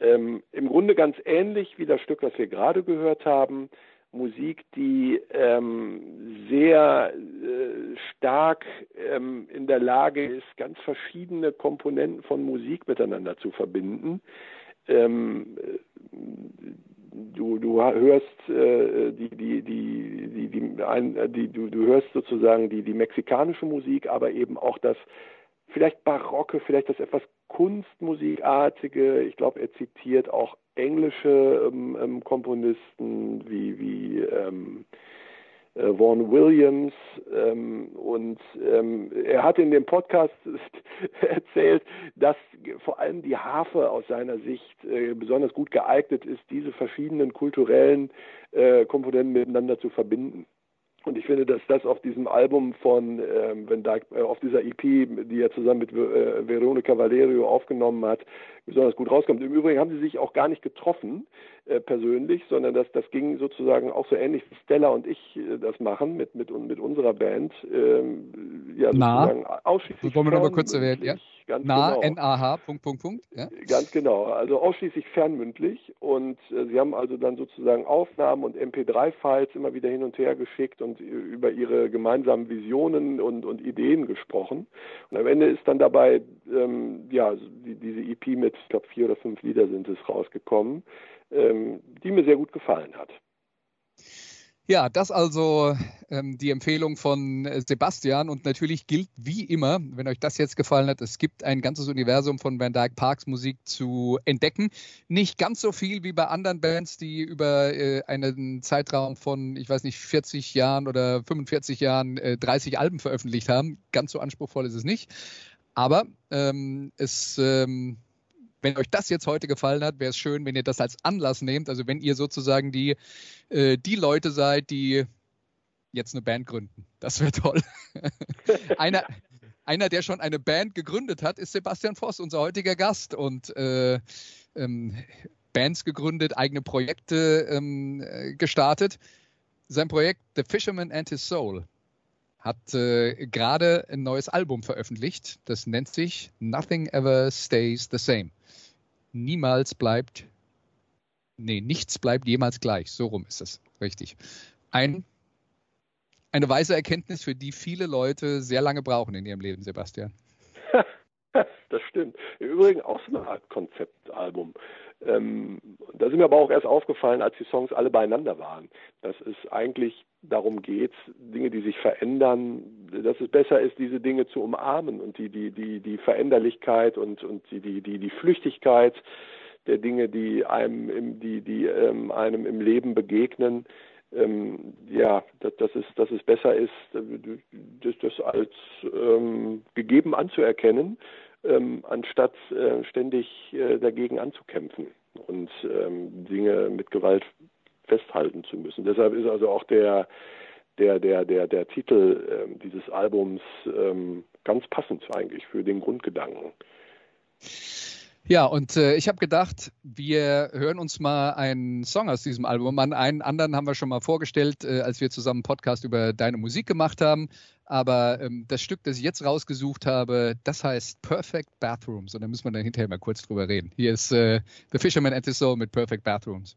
Ähm, Im Grunde ganz ähnlich wie das Stück, das wir gerade gehört haben. Musik, die ähm, sehr äh, stark ähm, in der Lage ist, ganz verschiedene Komponenten von Musik miteinander zu verbinden. Ähm, äh, du, du hörst äh, die, die, die, die, die, ein, äh, die du, du hörst sozusagen die, die mexikanische Musik, aber eben auch das vielleicht barocke, vielleicht das etwas kunstmusikartige. Ich glaube, er zitiert auch englische ähm, ähm, Komponisten wie, wie ähm, äh, Vaughan Williams. Ähm, und ähm, er hat in dem Podcast erzählt, dass vor allem die Harfe aus seiner Sicht äh, besonders gut geeignet ist, diese verschiedenen kulturellen äh, Komponenten miteinander zu verbinden. Und ich finde, dass das auf diesem Album von ähm, Van Dyke, äh, auf dieser EP, die er zusammen mit äh, Veronica Valerio aufgenommen hat, besonders gut rauskommt. Im Übrigen haben sie sich auch gar nicht getroffen äh, persönlich, sondern das, das ging sozusagen auch so ähnlich wie Stella und ich äh, das machen mit, mit, mit unserer Band. Ähm, ja, sozusagen Na, ausschließlich. Wollen wir nochmal kurz erwähnen, ja? Ganz Na, genau. N-A-H, Punkt, Punkt, Punkt. Ja? Ganz genau. Also ausschließlich fernmündlich. Und äh, sie haben also dann sozusagen Aufnahmen und MP3-Files immer wieder hin und her geschickt und über ihre gemeinsamen Visionen und, und Ideen gesprochen. Und am Ende ist dann dabei, ähm, ja, die, diese EP mit, ich glaube, vier oder fünf Lieder sind es rausgekommen, ähm, die mir sehr gut gefallen hat. Ja, das also ähm, die Empfehlung von Sebastian und natürlich gilt wie immer, wenn euch das jetzt gefallen hat, es gibt ein ganzes Universum von Van Dyke Parks Musik zu entdecken. Nicht ganz so viel wie bei anderen Bands, die über äh, einen Zeitraum von, ich weiß nicht, 40 Jahren oder 45 Jahren äh, 30 Alben veröffentlicht haben. Ganz so anspruchsvoll ist es nicht. Aber ähm, es ähm, wenn euch das jetzt heute gefallen hat, wäre es schön, wenn ihr das als Anlass nehmt. Also wenn ihr sozusagen die, äh, die Leute seid, die jetzt eine Band gründen. Das wäre toll. einer, einer, der schon eine Band gegründet hat, ist Sebastian Voss, unser heutiger Gast. Und äh, ähm, Bands gegründet, eigene Projekte ähm, äh, gestartet. Sein Projekt The Fisherman and His Soul hat äh, gerade ein neues Album veröffentlicht. Das nennt sich Nothing Ever Stays the Same niemals bleibt, nee, nichts bleibt jemals gleich. So rum ist es. Richtig. Ein, eine weise Erkenntnis, für die viele Leute sehr lange brauchen in ihrem Leben, Sebastian. Das stimmt. Im Übrigen auch so eine Art Konzeptalbum. Ähm, da sind mir aber auch erst aufgefallen, als die Songs alle beieinander waren, dass es eigentlich darum geht, Dinge, die sich verändern, dass es besser ist, diese Dinge zu umarmen und die, die, die, die Veränderlichkeit und, und die, die, die, die Flüchtigkeit der Dinge, die einem im, die, die ähm, einem im Leben begegnen, ähm, ja, dass, dass, es, dass es besser ist, das, das als ähm, gegeben anzuerkennen ähm, anstatt äh, ständig äh, dagegen anzukämpfen und ähm, Dinge mit Gewalt festhalten zu müssen. Deshalb ist also auch der der der der der Titel äh, dieses Albums ähm, ganz passend eigentlich für den Grundgedanken. Ja, und äh, ich habe gedacht, wir hören uns mal einen Song aus diesem Album an. Einen anderen haben wir schon mal vorgestellt, äh, als wir zusammen einen Podcast über deine Musik gemacht haben. Aber ähm, das Stück, das ich jetzt rausgesucht habe, das heißt Perfect Bathrooms. Und da müssen wir dann hinterher mal kurz drüber reden. Hier ist äh, The Fisherman at the Soul mit Perfect Bathrooms.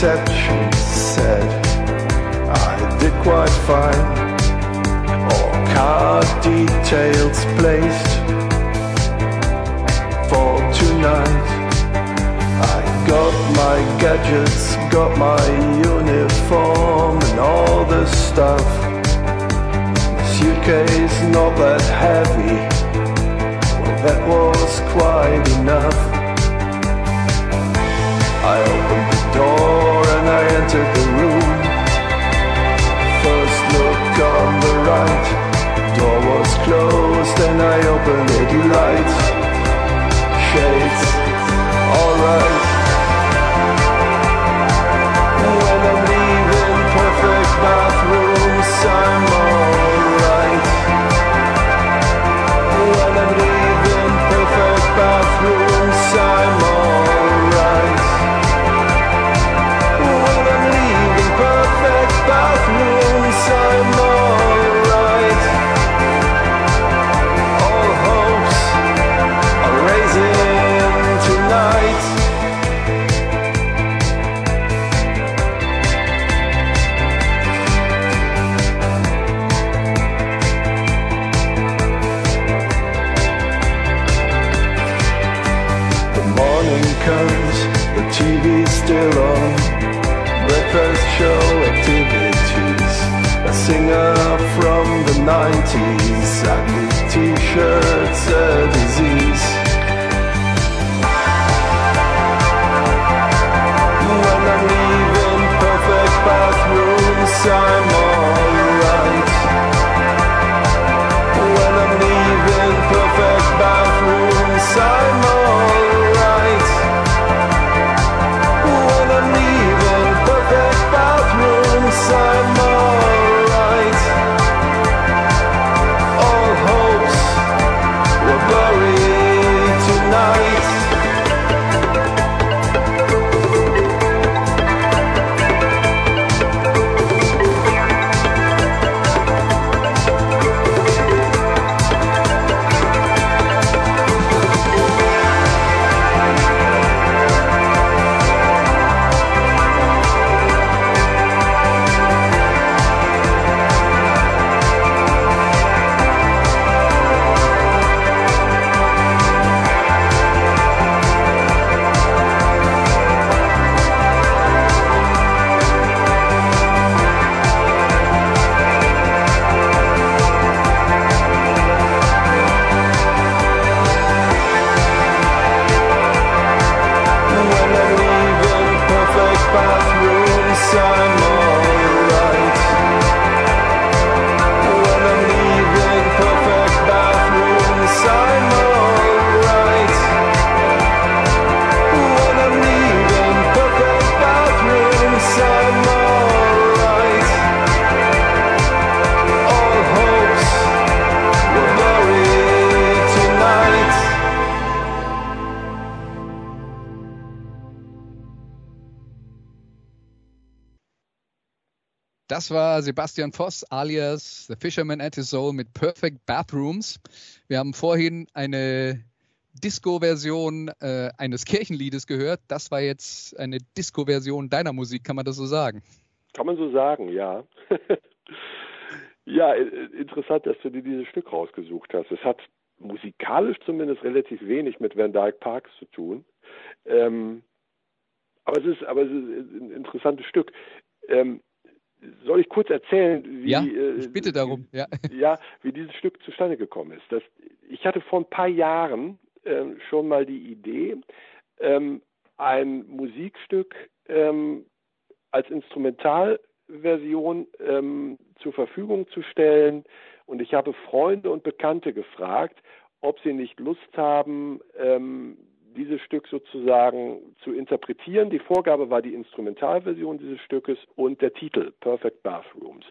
The reception said I did quite fine. All card details placed for tonight. I got my gadgets, got my uniform and all the stuff. My suitcase not that heavy, well that was quite enough. I opened the door I entered the room. First look on the right, door was closed and I opened it light. Shades, alright. love. Sebastian Voss alias The Fisherman at His Soul mit Perfect Bathrooms. Wir haben vorhin eine Disco-Version äh, eines Kirchenliedes gehört. Das war jetzt eine Disco-Version deiner Musik, kann man das so sagen? Kann man so sagen, ja. ja, äh, interessant, dass du dir dieses Stück rausgesucht hast. Es hat musikalisch zumindest relativ wenig mit Van Dyke Parks zu tun. Ähm, aber es ist, aber es ist ein interessantes Stück. Ähm, soll ich kurz erzählen, wie, ja, äh, ich bitte darum. Ja. ja, wie dieses Stück zustande gekommen ist. Das, ich hatte vor ein paar Jahren ähm, schon mal die Idee, ähm, ein Musikstück ähm, als Instrumentalversion ähm, zur Verfügung zu stellen. Und ich habe Freunde und Bekannte gefragt, ob sie nicht Lust haben, ähm, dieses Stück sozusagen zu interpretieren. Die Vorgabe war die Instrumentalversion dieses Stückes und der Titel Perfect Bathrooms.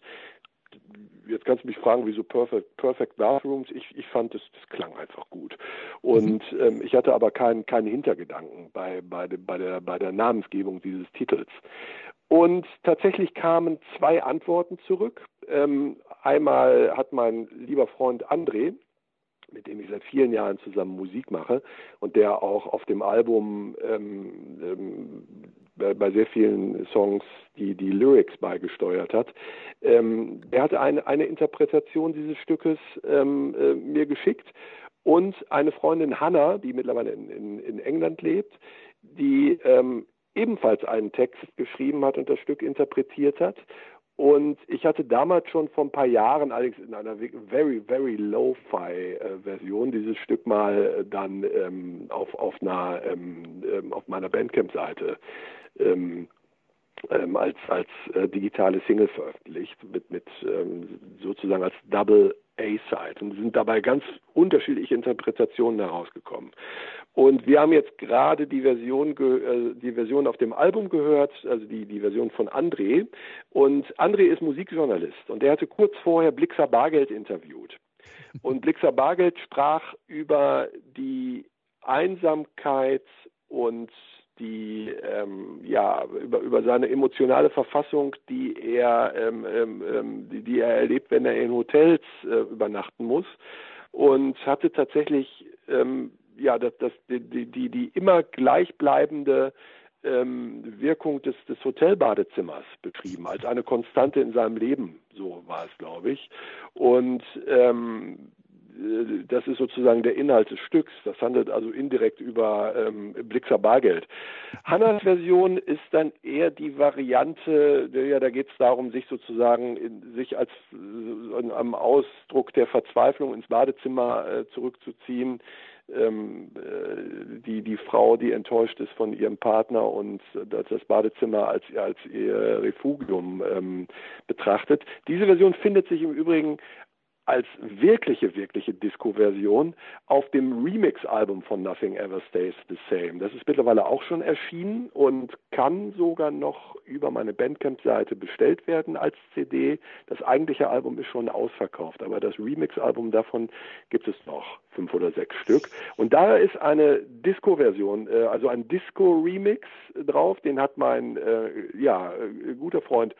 Jetzt kannst du mich fragen, wieso Perfect, Perfect Bathrooms? Ich, ich fand, das, das klang einfach gut. Und mhm. ähm, ich hatte aber keinen keinen Hintergedanken bei, bei, de, bei, der, bei der Namensgebung dieses Titels. Und tatsächlich kamen zwei Antworten zurück. Ähm, einmal hat mein lieber Freund André, mit dem ich seit vielen Jahren zusammen Musik mache und der auch auf dem Album ähm, ähm, bei sehr vielen Songs die, die Lyrics beigesteuert hat. Ähm, der hat eine, eine Interpretation dieses Stückes ähm, äh, mir geschickt und eine Freundin Hannah, die mittlerweile in, in, in England lebt, die ähm, ebenfalls einen Text geschrieben hat und das Stück interpretiert hat. Und ich hatte damals schon vor ein paar Jahren, allerdings in einer very, very low-fi-Version, dieses Stück mal dann ähm, auf, auf, einer, ähm, auf meiner Bandcamp-Seite ähm, ähm, als, als äh, digitale Single veröffentlicht, mit, mit ähm, sozusagen als Double A-Side. Und sind dabei ganz unterschiedliche Interpretationen herausgekommen. Und wir haben jetzt gerade die Version, äh, die Version auf dem Album gehört, also die, die Version von André. Und André ist Musikjournalist und der hatte kurz vorher Blixer Bargeld interviewt. Und Blixer Bargeld sprach über die Einsamkeit und die ähm, ja über über seine emotionale Verfassung, die er ähm, ähm, die, die er erlebt, wenn er in Hotels äh, übernachten muss und hatte tatsächlich ähm, ja das, das die, die die immer gleichbleibende ähm, Wirkung des, des Hotelbadezimmers betrieben, als eine Konstante in seinem Leben, so war es, glaube ich. Und ähm, äh, das ist sozusagen der Inhalt des Stücks. Das handelt also indirekt über ähm, Blixer Bargeld. Hannas Version ist dann eher die Variante, ja, da geht es darum, sich sozusagen in, sich als äh, am Ausdruck der Verzweiflung ins Badezimmer äh, zurückzuziehen ähm, äh, die, die Frau, die enttäuscht ist von ihrem Partner und das Badezimmer als, als ihr Refugium ähm, betrachtet. Diese Version findet sich im Übrigen als wirkliche, wirkliche Disco-Version auf dem Remix-Album von Nothing Ever Stays the Same. Das ist mittlerweile auch schon erschienen und kann sogar noch über meine Bandcamp-Seite bestellt werden als CD. Das eigentliche Album ist schon ausverkauft, aber das Remix-Album davon gibt es noch fünf oder sechs Stück. Und da ist eine Disco-Version, äh, also ein Disco-Remix drauf. Den hat mein äh, ja, äh, guter Freund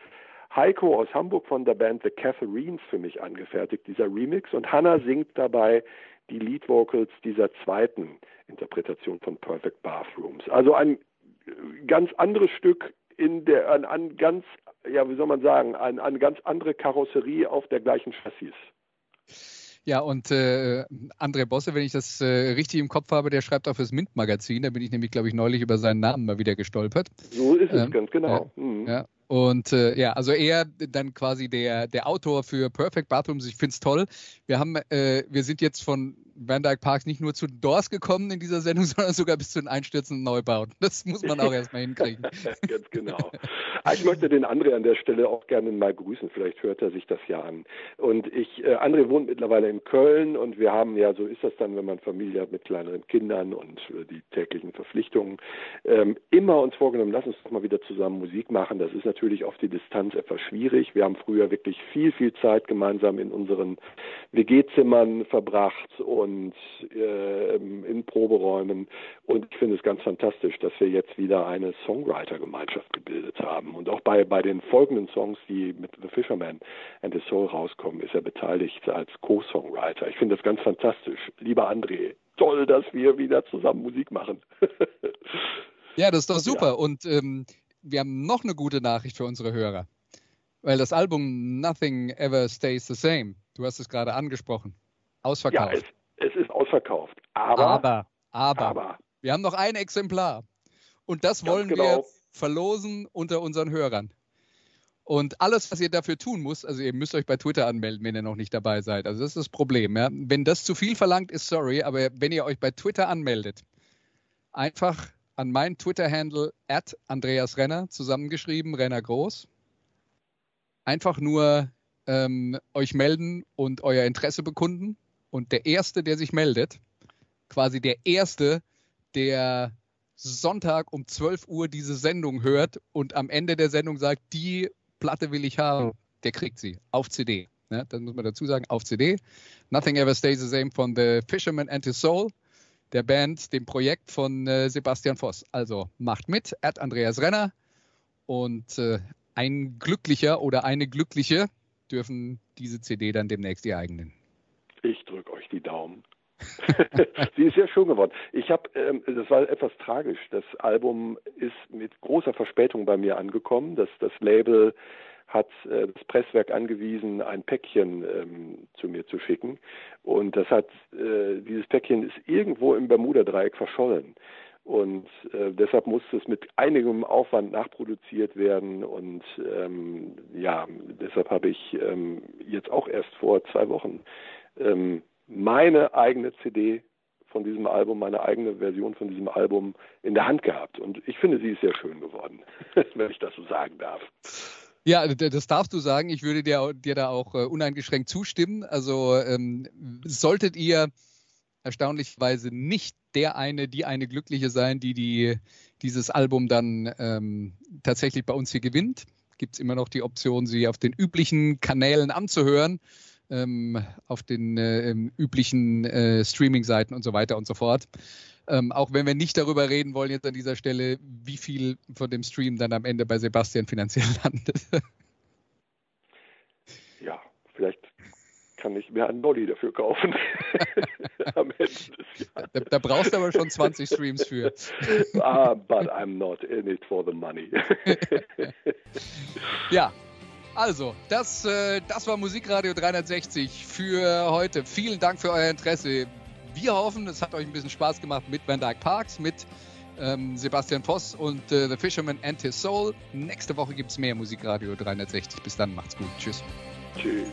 Heiko aus Hamburg von der Band The Catharines für mich angefertigt, dieser Remix. Und Hannah singt dabei die Lead Vocals dieser zweiten Interpretation von Perfect Bathrooms. Also ein ganz anderes Stück in der, an, an ganz, ja, wie soll man sagen, an, an ganz andere Karosserie auf der gleichen Chassis. Ja, und äh, André Bosse, wenn ich das äh, richtig im Kopf habe, der schreibt auch fürs Mint-Magazin. Da bin ich nämlich, glaube ich, neulich über seinen Namen mal wieder gestolpert. So ist es, ähm, ganz genau. Äh, mhm. Ja, und äh, ja, also er dann quasi der, der Autor für Perfect Bathrooms. Ich finde es toll. Wir haben, äh, wir sind jetzt von Van Dyke Parks nicht nur zu Doors gekommen in dieser Sendung, sondern sogar bis zu den einstürzenden Neubauten. Das muss man auch erstmal hinkriegen. Ganz genau. Ah, ich möchte den André an der Stelle auch gerne mal grüßen. Vielleicht hört er sich das ja an. Und ich, äh, André wohnt mittlerweile in Köln und wir haben ja, so ist das dann, wenn man Familie hat mit kleineren Kindern und äh, die täglichen Verpflichtungen, ähm, immer uns vorgenommen, lass uns doch mal wieder zusammen Musik machen. Das ist natürlich auf die Distanz etwas schwierig. Wir haben früher wirklich viel, viel Zeit gemeinsam in unseren WG-Zimmern verbracht und und äh, in Proberäumen. Und ich finde es ganz fantastisch, dass wir jetzt wieder eine Songwriter-Gemeinschaft gebildet haben. Und auch bei, bei den folgenden Songs, die mit The Fisherman and the Soul rauskommen, ist er beteiligt als Co-Songwriter. Ich finde das ganz fantastisch. Lieber André, toll, dass wir wieder zusammen Musik machen. ja, das ist doch super. Ja. Und ähm, wir haben noch eine gute Nachricht für unsere Hörer. Weil das Album Nothing Ever Stays the Same, du hast es gerade angesprochen, ausverkauft. Ja, ausverkauft. Aber, aber, aber, aber, wir haben noch ein Exemplar. Und das wollen genau. wir verlosen unter unseren Hörern. Und alles, was ihr dafür tun müsst, also ihr müsst euch bei Twitter anmelden, wenn ihr noch nicht dabei seid. Also das ist das Problem. Ja? Wenn das zu viel verlangt, ist sorry, aber wenn ihr euch bei Twitter anmeldet, einfach an meinen Twitter-Handle at Andreas Renner zusammengeschrieben, Renner groß. Einfach nur ähm, euch melden und euer Interesse bekunden. Und der Erste, der sich meldet, quasi der Erste, der Sonntag um 12 Uhr diese Sendung hört und am Ende der Sendung sagt, die Platte will ich haben, der kriegt sie auf CD. Ja, das muss man dazu sagen, auf CD. Nothing Ever Stays the Same von The Fisherman and His Soul, der Band, dem Projekt von äh, Sebastian Voss. Also macht mit, at Andreas Renner und äh, ein Glücklicher oder eine Glückliche dürfen diese CD dann demnächst ihr eigenen. Ich drücke. Sie ist sehr schön geworden. Ich habe, ähm, das war etwas tragisch. Das Album ist mit großer Verspätung bei mir angekommen. Das, das Label hat äh, das Presswerk angewiesen, ein Päckchen ähm, zu mir zu schicken. Und das hat, äh, dieses Päckchen ist irgendwo im Bermuda-Dreieck verschollen. Und äh, deshalb musste es mit einigem Aufwand nachproduziert werden. Und ähm, ja, deshalb habe ich ähm, jetzt auch erst vor zwei Wochen ähm, meine eigene CD von diesem Album, meine eigene Version von diesem Album in der Hand gehabt. Und ich finde, sie ist sehr schön geworden, wenn ich das so sagen darf. Ja, das darfst du sagen. Ich würde dir, dir da auch äh, uneingeschränkt zustimmen. Also ähm, solltet ihr erstaunlicherweise nicht der eine, die eine Glückliche sein, die, die dieses Album dann ähm, tatsächlich bei uns hier gewinnt, gibt es immer noch die Option, sie auf den üblichen Kanälen anzuhören ähm, auf den äh, üblichen äh, Streaming-Seiten und so weiter und so fort. Ähm, auch wenn wir nicht darüber reden wollen jetzt an dieser Stelle, wie viel von dem Stream dann am Ende bei Sebastian finanziell landet. Ja, vielleicht kann ich mir einen Nolli dafür kaufen. Am Ende des Jahres. Da, da, brauchst du aber schon 20 Streams für. ah, but I'm not in it for the money. ja, Also, das, äh, das war Musikradio 360 für heute. Vielen Dank für euer Interesse. Wir hoffen, es hat euch ein bisschen Spaß gemacht mit Van Dyke Parks, mit ähm, Sebastian Voss und äh, The Fisherman and His Soul. Nächste Woche gibt es mehr Musikradio 360. Bis dann, macht's gut. Tschüss. Tschüss.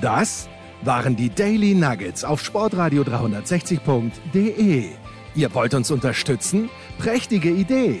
Das waren die Daily Nuggets auf sportradio 360.de. Ihr wollt uns unterstützen? Prächtige Idee!